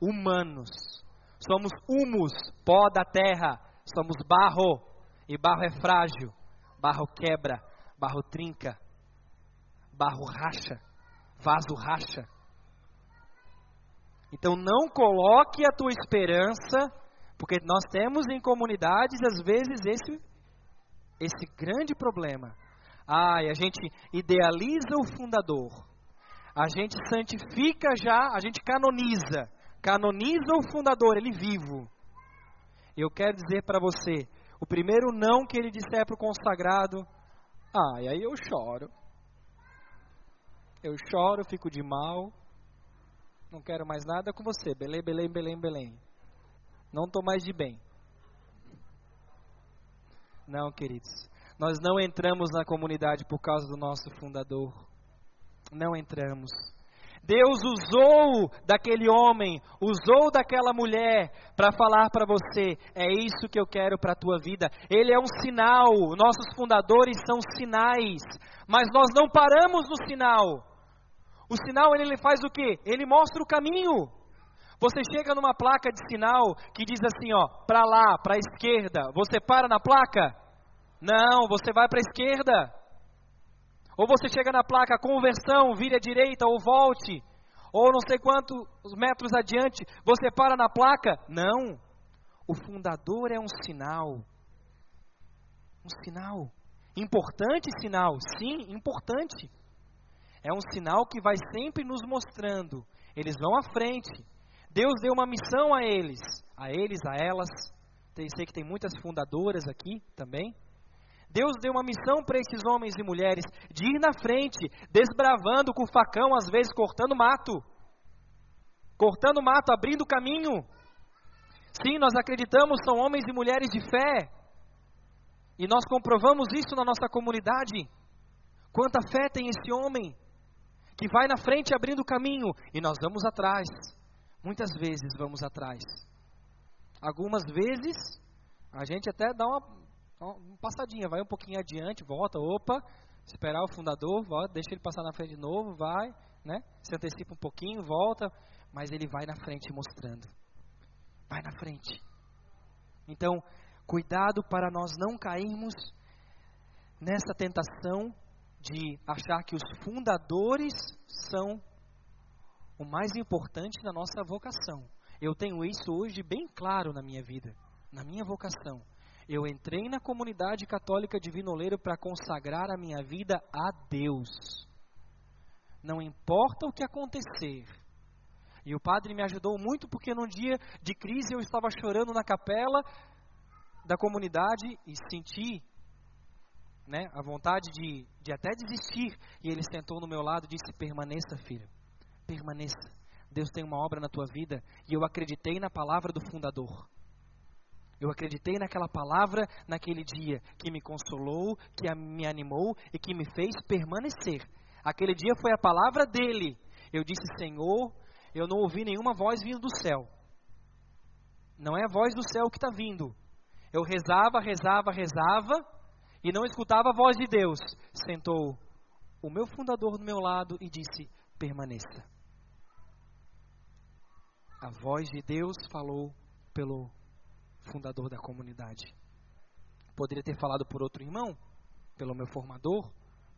Humanos. Somos humus, pó da terra. Somos barro. E barro é frágil. Barro quebra. Barro trinca. Barro racha. Vaso racha. Então não coloque a tua esperança, porque nós temos em comunidades às vezes esse esse grande problema. Ai, a gente idealiza o fundador. A gente santifica já, a gente canoniza. Canoniza o fundador, ele vivo. Eu quero dizer para você, o primeiro não que ele disser para o consagrado, ai, aí eu choro. Eu choro, fico de mal. Não quero mais nada com você. Belém, Belém, Belém, Belém. Não estou mais de bem. Não, queridos. Nós não entramos na comunidade por causa do nosso fundador. Não entramos. Deus usou daquele homem, usou daquela mulher para falar para você: é isso que eu quero para a tua vida. Ele é um sinal, nossos fundadores são sinais, mas nós não paramos no sinal. O sinal ele faz o que? Ele mostra o caminho. Você chega numa placa de sinal que diz assim, ó, para lá, para a esquerda. Você para na placa? Não, você vai para a esquerda. Ou você chega na placa conversão, vire à direita ou volte. Ou não sei quantos metros adiante, você para na placa? Não. O fundador é um sinal. Um sinal. Importante sinal, sim, importante. É um sinal que vai sempre nos mostrando. Eles vão à frente. Deus deu uma missão a eles, a eles, a elas. Sei que tem muitas fundadoras aqui também. Deus deu uma missão para esses homens e mulheres de ir na frente, desbravando com o facão, às vezes cortando mato. Cortando mato, abrindo caminho. Sim, nós acreditamos, são homens e mulheres de fé. E nós comprovamos isso na nossa comunidade. Quanta fé tem esse homem que vai na frente abrindo caminho e nós vamos atrás. Muitas vezes vamos atrás. Algumas vezes a gente até dá uma, uma passadinha, vai um pouquinho adiante, volta, opa, esperar o fundador, volta, deixa ele passar na frente de novo, vai, né? Se antecipa um pouquinho, volta, mas ele vai na frente mostrando. Vai na frente. Então, cuidado para nós não cairmos nessa tentação de achar que os fundadores são o mais importante na nossa vocação. Eu tenho isso hoje bem claro na minha vida, na minha vocação. Eu entrei na comunidade católica de Vinoleiro para consagrar a minha vida a Deus. Não importa o que acontecer. E o padre me ajudou muito porque num dia de crise eu estava chorando na capela da comunidade e senti né, a vontade de, de até desistir. E ele sentou no meu lado e disse: Permaneça, filho, permaneça. Deus tem uma obra na tua vida. E eu acreditei na palavra do fundador. Eu acreditei naquela palavra naquele dia que me consolou, que me animou e que me fez permanecer. Aquele dia foi a palavra dele. Eu disse: Senhor, eu não ouvi nenhuma voz vindo do céu. Não é a voz do céu que está vindo. Eu rezava, rezava, rezava e não escutava a voz de Deus. Sentou o meu fundador do meu lado e disse: permaneça. A voz de Deus falou pelo fundador da comunidade. Poderia ter falado por outro irmão, pelo meu formador,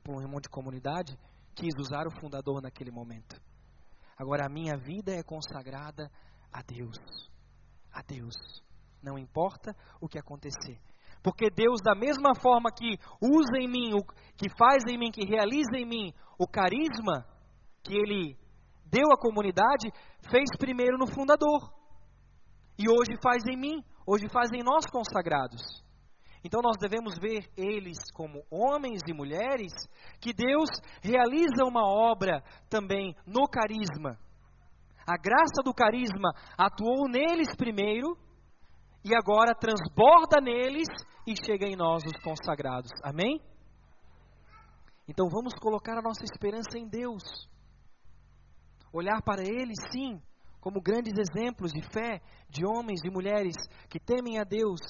por um irmão de comunidade, quis usar o fundador naquele momento. Agora a minha vida é consagrada a Deus. A Deus. Não importa o que acontecer. Porque Deus, da mesma forma que usa em mim, que faz em mim, que realiza em mim o carisma que Ele deu à comunidade, fez primeiro no fundador. E hoje faz em mim, hoje faz em nós consagrados. Então nós devemos ver eles como homens e mulheres que Deus realiza uma obra também no carisma. A graça do carisma atuou neles primeiro e agora transborda neles e chega em nós os consagrados. Amém? Então vamos colocar a nossa esperança em Deus. Olhar para eles, sim, como grandes exemplos de fé, de homens e mulheres que temem a Deus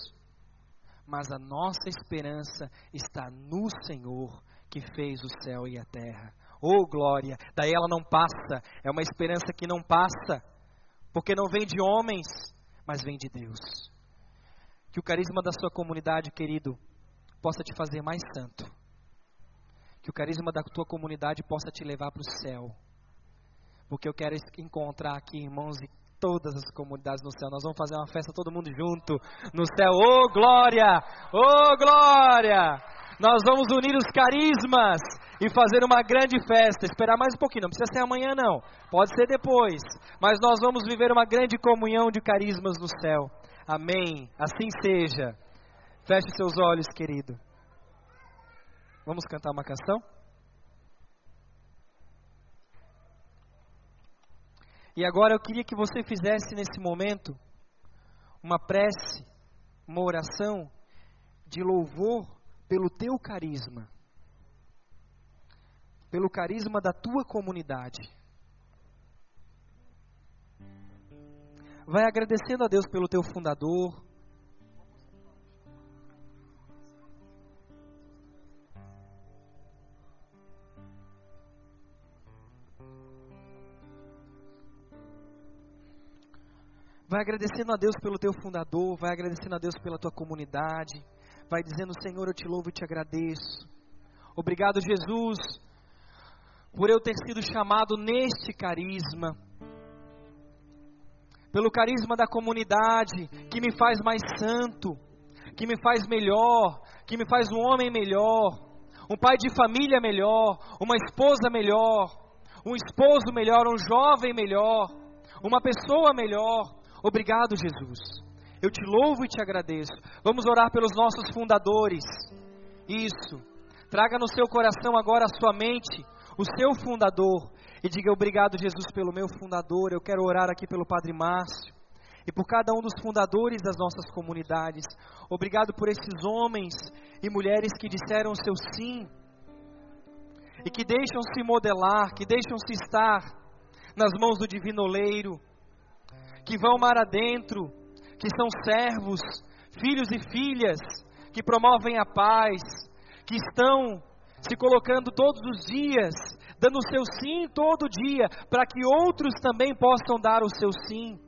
mas a nossa esperança está no Senhor que fez o céu e a terra. Oh glória! Daí ela não passa, é uma esperança que não passa, porque não vem de homens, mas vem de Deus. Que o carisma da sua comunidade, querido, possa te fazer mais santo. Que o carisma da tua comunidade possa te levar para o céu. Porque eu quero encontrar aqui irmãos e todas as comunidades no céu. Nós vamos fazer uma festa todo mundo junto no céu. Ô oh, glória! Ô oh, glória! Nós vamos unir os carismas e fazer uma grande festa. Esperar mais um pouquinho, não precisa ser amanhã não. Pode ser depois. Mas nós vamos viver uma grande comunhão de carismas no céu. Amém. Assim seja. Feche seus olhos, querido. Vamos cantar uma canção? E agora eu queria que você fizesse nesse momento uma prece, uma oração de louvor pelo teu carisma, pelo carisma da tua comunidade. Vai agradecendo a Deus pelo teu fundador, Vai agradecendo a Deus pelo teu fundador, vai agradecendo a Deus pela tua comunidade. Vai dizendo, Senhor, eu te louvo e te agradeço. Obrigado, Jesus, por eu ter sido chamado neste carisma. Pelo carisma da comunidade, que me faz mais santo, que me faz melhor, que me faz um homem melhor, um pai de família melhor, uma esposa melhor, um esposo melhor, um jovem melhor, uma pessoa melhor. Obrigado, Jesus. Eu te louvo e te agradeço. Vamos orar pelos nossos fundadores. Isso. Traga no seu coração agora a sua mente, o seu fundador. E diga obrigado, Jesus, pelo meu fundador. Eu quero orar aqui pelo Padre Márcio e por cada um dos fundadores das nossas comunidades. Obrigado por esses homens e mulheres que disseram o seu sim e que deixam-se modelar, que deixam-se estar nas mãos do Divino Oleiro que vão mar adentro, que são servos, filhos e filhas, que promovem a paz, que estão se colocando todos os dias, dando o seu sim todo dia, para que outros também possam dar o seu sim.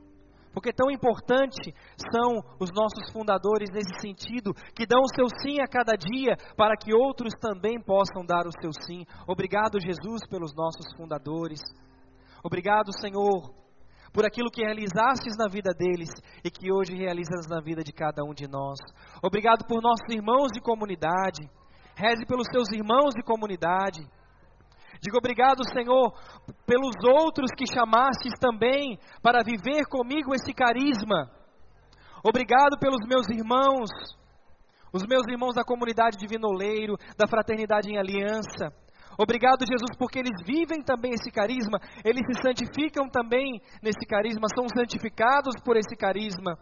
Porque tão importante são os nossos fundadores nesse sentido, que dão o seu sim a cada dia, para que outros também possam dar o seu sim. Obrigado, Jesus, pelos nossos fundadores. Obrigado, Senhor, por aquilo que realizastes na vida deles e que hoje realizas na vida de cada um de nós. Obrigado por nossos irmãos de comunidade. Reze pelos seus irmãos de comunidade. Digo obrigado, Senhor, pelos outros que chamastes também para viver comigo esse carisma. Obrigado pelos meus irmãos, os meus irmãos da comunidade de Vinoleiro, da Fraternidade em Aliança. Obrigado, Jesus, porque eles vivem também esse carisma, eles se santificam também nesse carisma, são santificados por esse carisma,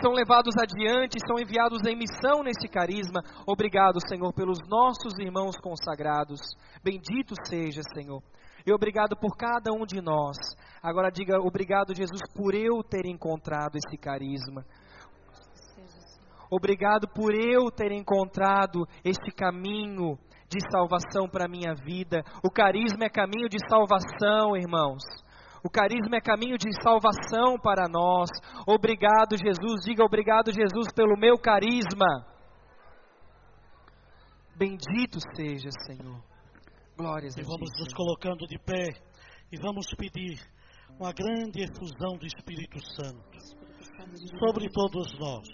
são levados adiante, são enviados em missão nesse carisma. Obrigado, Senhor, pelos nossos irmãos consagrados. Bendito seja, Senhor. E obrigado por cada um de nós. Agora diga obrigado, Jesus, por eu ter encontrado esse carisma. Obrigado por eu ter encontrado este caminho de salvação para a minha vida. O carisma é caminho de salvação, irmãos. O carisma é caminho de salvação para nós. Obrigado, Jesus. Diga obrigado, Jesus, pelo meu carisma. Bendito seja, Senhor. Glórias a Deus. Vamos Senhor. nos colocando de pé e vamos pedir uma grande efusão do Espírito Santo sobre todos nós.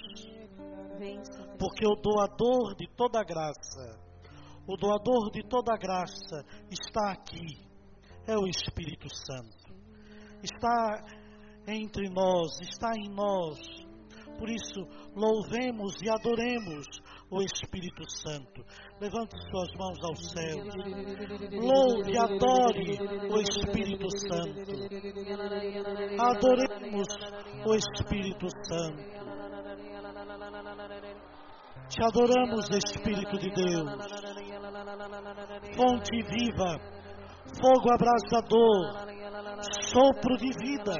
Porque o doador de toda graça o doador de toda graça está aqui, é o Espírito Santo. Está entre nós, está em nós. Por isso, louvemos e adoremos o Espírito Santo. Levante suas mãos ao céu. Louve e adore o Espírito Santo. Adoremos o Espírito Santo. Te adoramos, Espírito de Deus fonte viva, fogo abrasador, sopro de vida.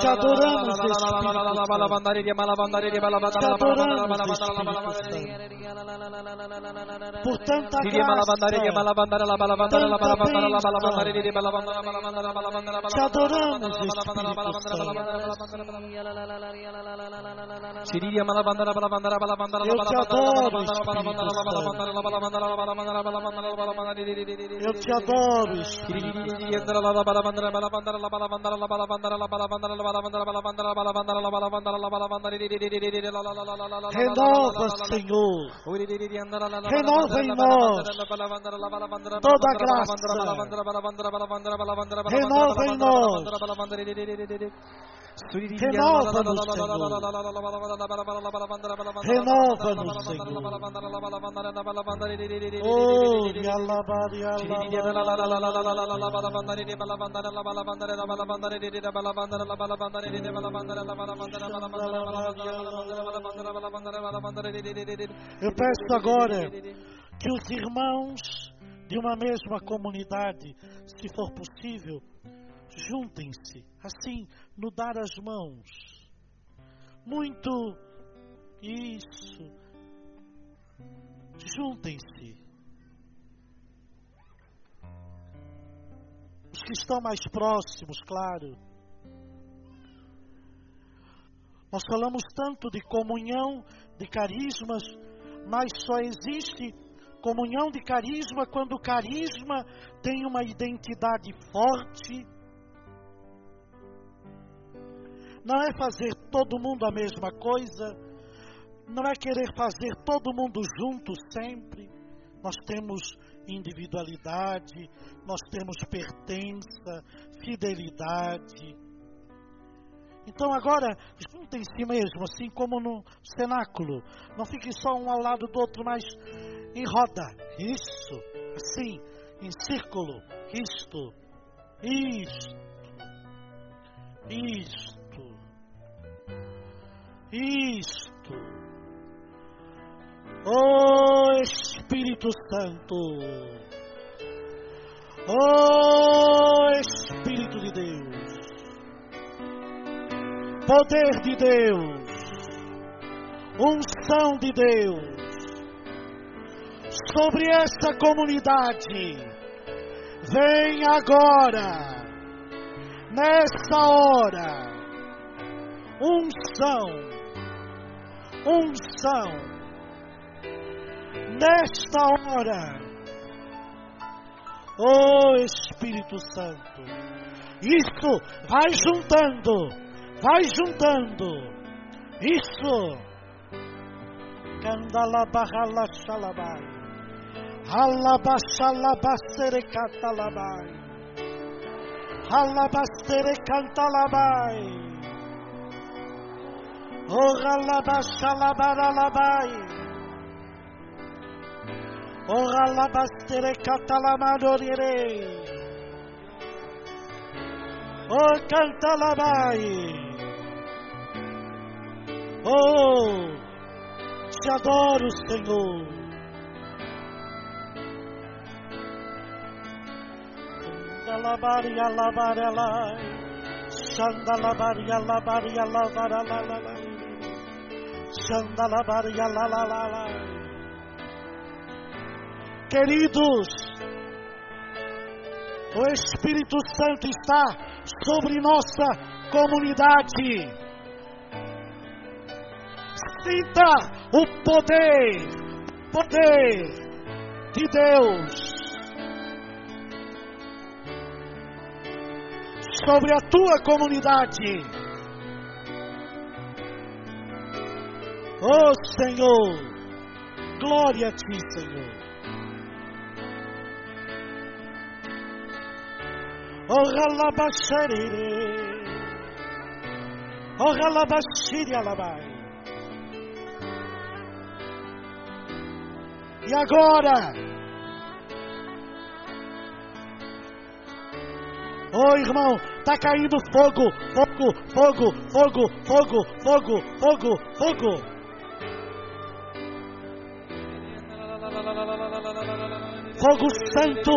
Te adoramos, Espírito Te adoramos, Espírito Por tanta graça, tanta Te adoramos, Espírito Santo. Eu te adoro. Renova, Senhor. Renova em nós toda a graça. Renova em nós. Renova-nos, Senhor. Renova-nos, Senhor. Oh, e alabar, e Eu peço agora que os irmãos de uma mesma comunidade, se for possível, juntem-se, assim, no dar as mãos. Muito isso. Juntem-se. Os que estão mais próximos, claro. Nós falamos tanto de comunhão de carismas, mas só existe comunhão de carisma quando o carisma tem uma identidade forte. Não é fazer todo mundo a mesma coisa, não é querer fazer todo mundo junto sempre. Nós temos individualidade, nós temos pertença, fidelidade. Então agora, juntem-se mesmo, assim como no cenáculo. Não fique só um ao lado do outro, mas em roda. Isso, assim, em círculo. Isto, isto, isto, isto. Oh Espírito Santo, oh Espírito de Deus, poder de Deus, unção de Deus, sobre essa comunidade, vem agora, nessa hora, unção, unção. Nesta hora. Oh Espírito Santo, isso vai juntando, vai juntando, isso. Candalabarala xalabai, alabaxalabacerecatalabai, alabacerecantalabai, oh alabaxalabaralabai. Oralabastere catalamadorire. Oh, cantalabai. Oh, te adoro, Senhor. Dalabari alabari alai. Shandalabari alabari alabari alabari. Queridos, o Espírito Santo está sobre nossa comunidade. Sinta o poder, poder de Deus sobre a tua comunidade. Oh Senhor, glória a ti, Senhor. Ojalá basharire. Ojalá bashiri alabai. E agora? Oh, irmão, tá caindo fogo, fogo, fogo, fogo, fogo, fogo, fogo, fogo. Fogo santo.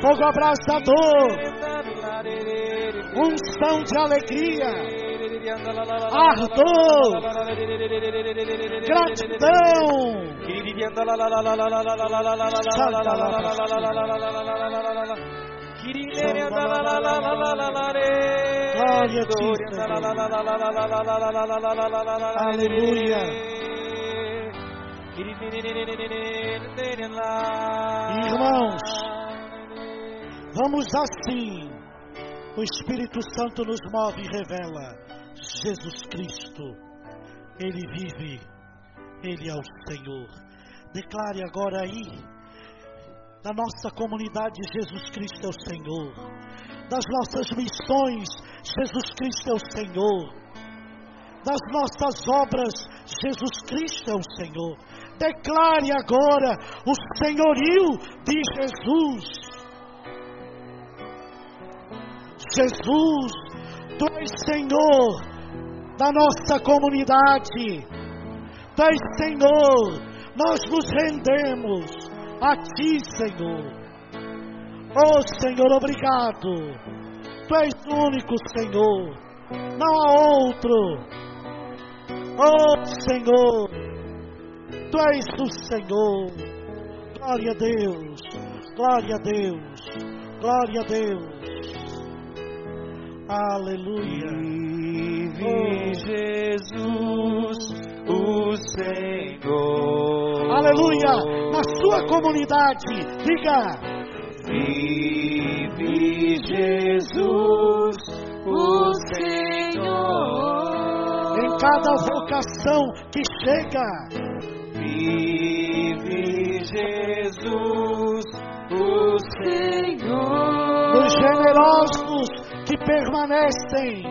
Fogo abrasador, unção de alegria, ardor, gratidão. Glória a ti, Aleluia. Irmãos, vamos assim. O Espírito Santo nos move e revela Jesus Cristo. Ele vive, Ele é o Senhor. Declare agora aí, na nossa comunidade, Jesus Cristo é o Senhor. Das nossas missões, Jesus Cristo é o Senhor. Das nossas obras, Jesus Cristo é o Senhor. Declare agora o senhorio de Jesus. Jesus, tu és Senhor da nossa comunidade. Tu és Senhor, nós nos rendemos a Ti, Senhor. Oh Senhor, obrigado. Tu és o único Senhor, não há outro. Oh Senhor, Tu és o Senhor. Glória a Deus, glória a Deus, glória a Deus. Aleluia. Vive Jesus, o Senhor. Aleluia! Na sua comunidade, diga: Vive Jesus, o Senhor. Em cada vocação que chega, vive Jesus, o Senhor. Os generosos que permanecem,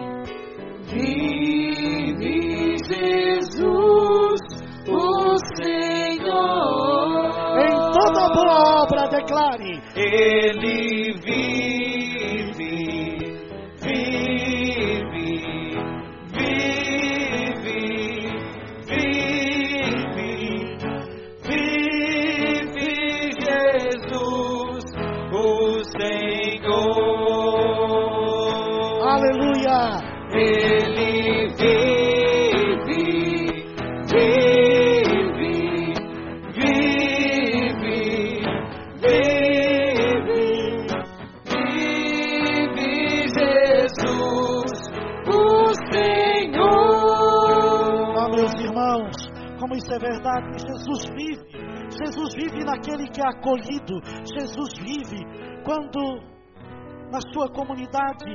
vive Jesus, o Senhor. Em toda boa obra declare: Ele vive, vive naquele que é acolhido. Jesus vive quando na sua comunidade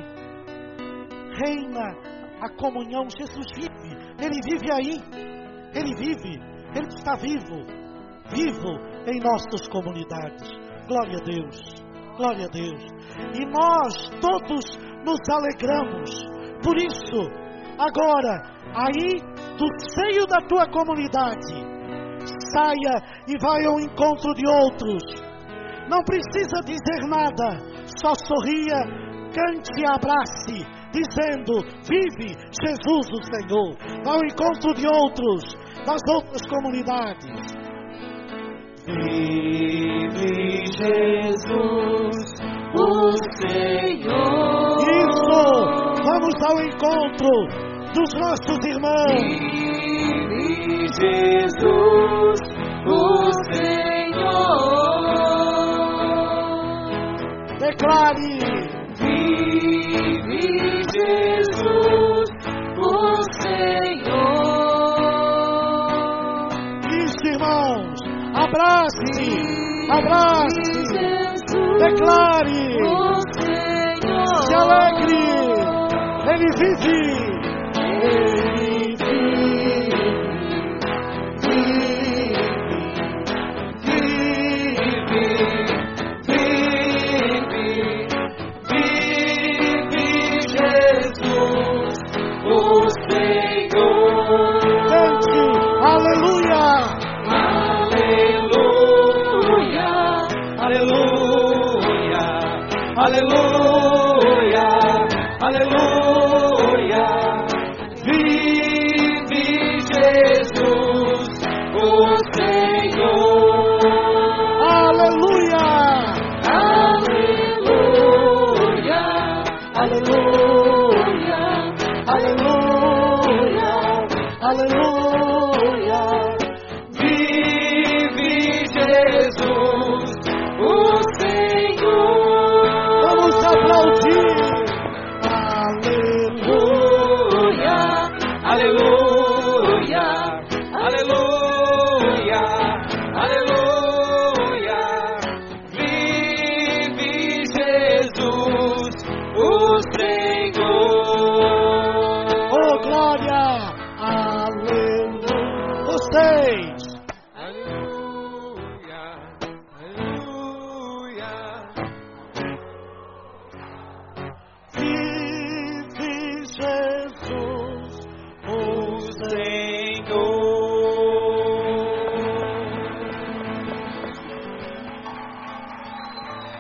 reina a comunhão. Jesus vive. Ele vive aí. Ele vive. Ele está vivo. Vivo em nossas comunidades. Glória a Deus. Glória a Deus. E nós todos nos alegramos. Por isso, agora, aí do seio da tua comunidade, saia e vai ao encontro de outros. Não precisa dizer nada, só sorria, cante e abrace, dizendo: Vive Jesus o Senhor. Vá ao encontro de outros, das outras comunidades. Vive Jesus, o Senhor. Isso! Vamos ao encontro dos nossos irmãos. Jesus, o Senhor. Declare: Vive Jesus, o Senhor. Isso, irmãos. Abrace, abrace, declare, se alegre. Ele vive.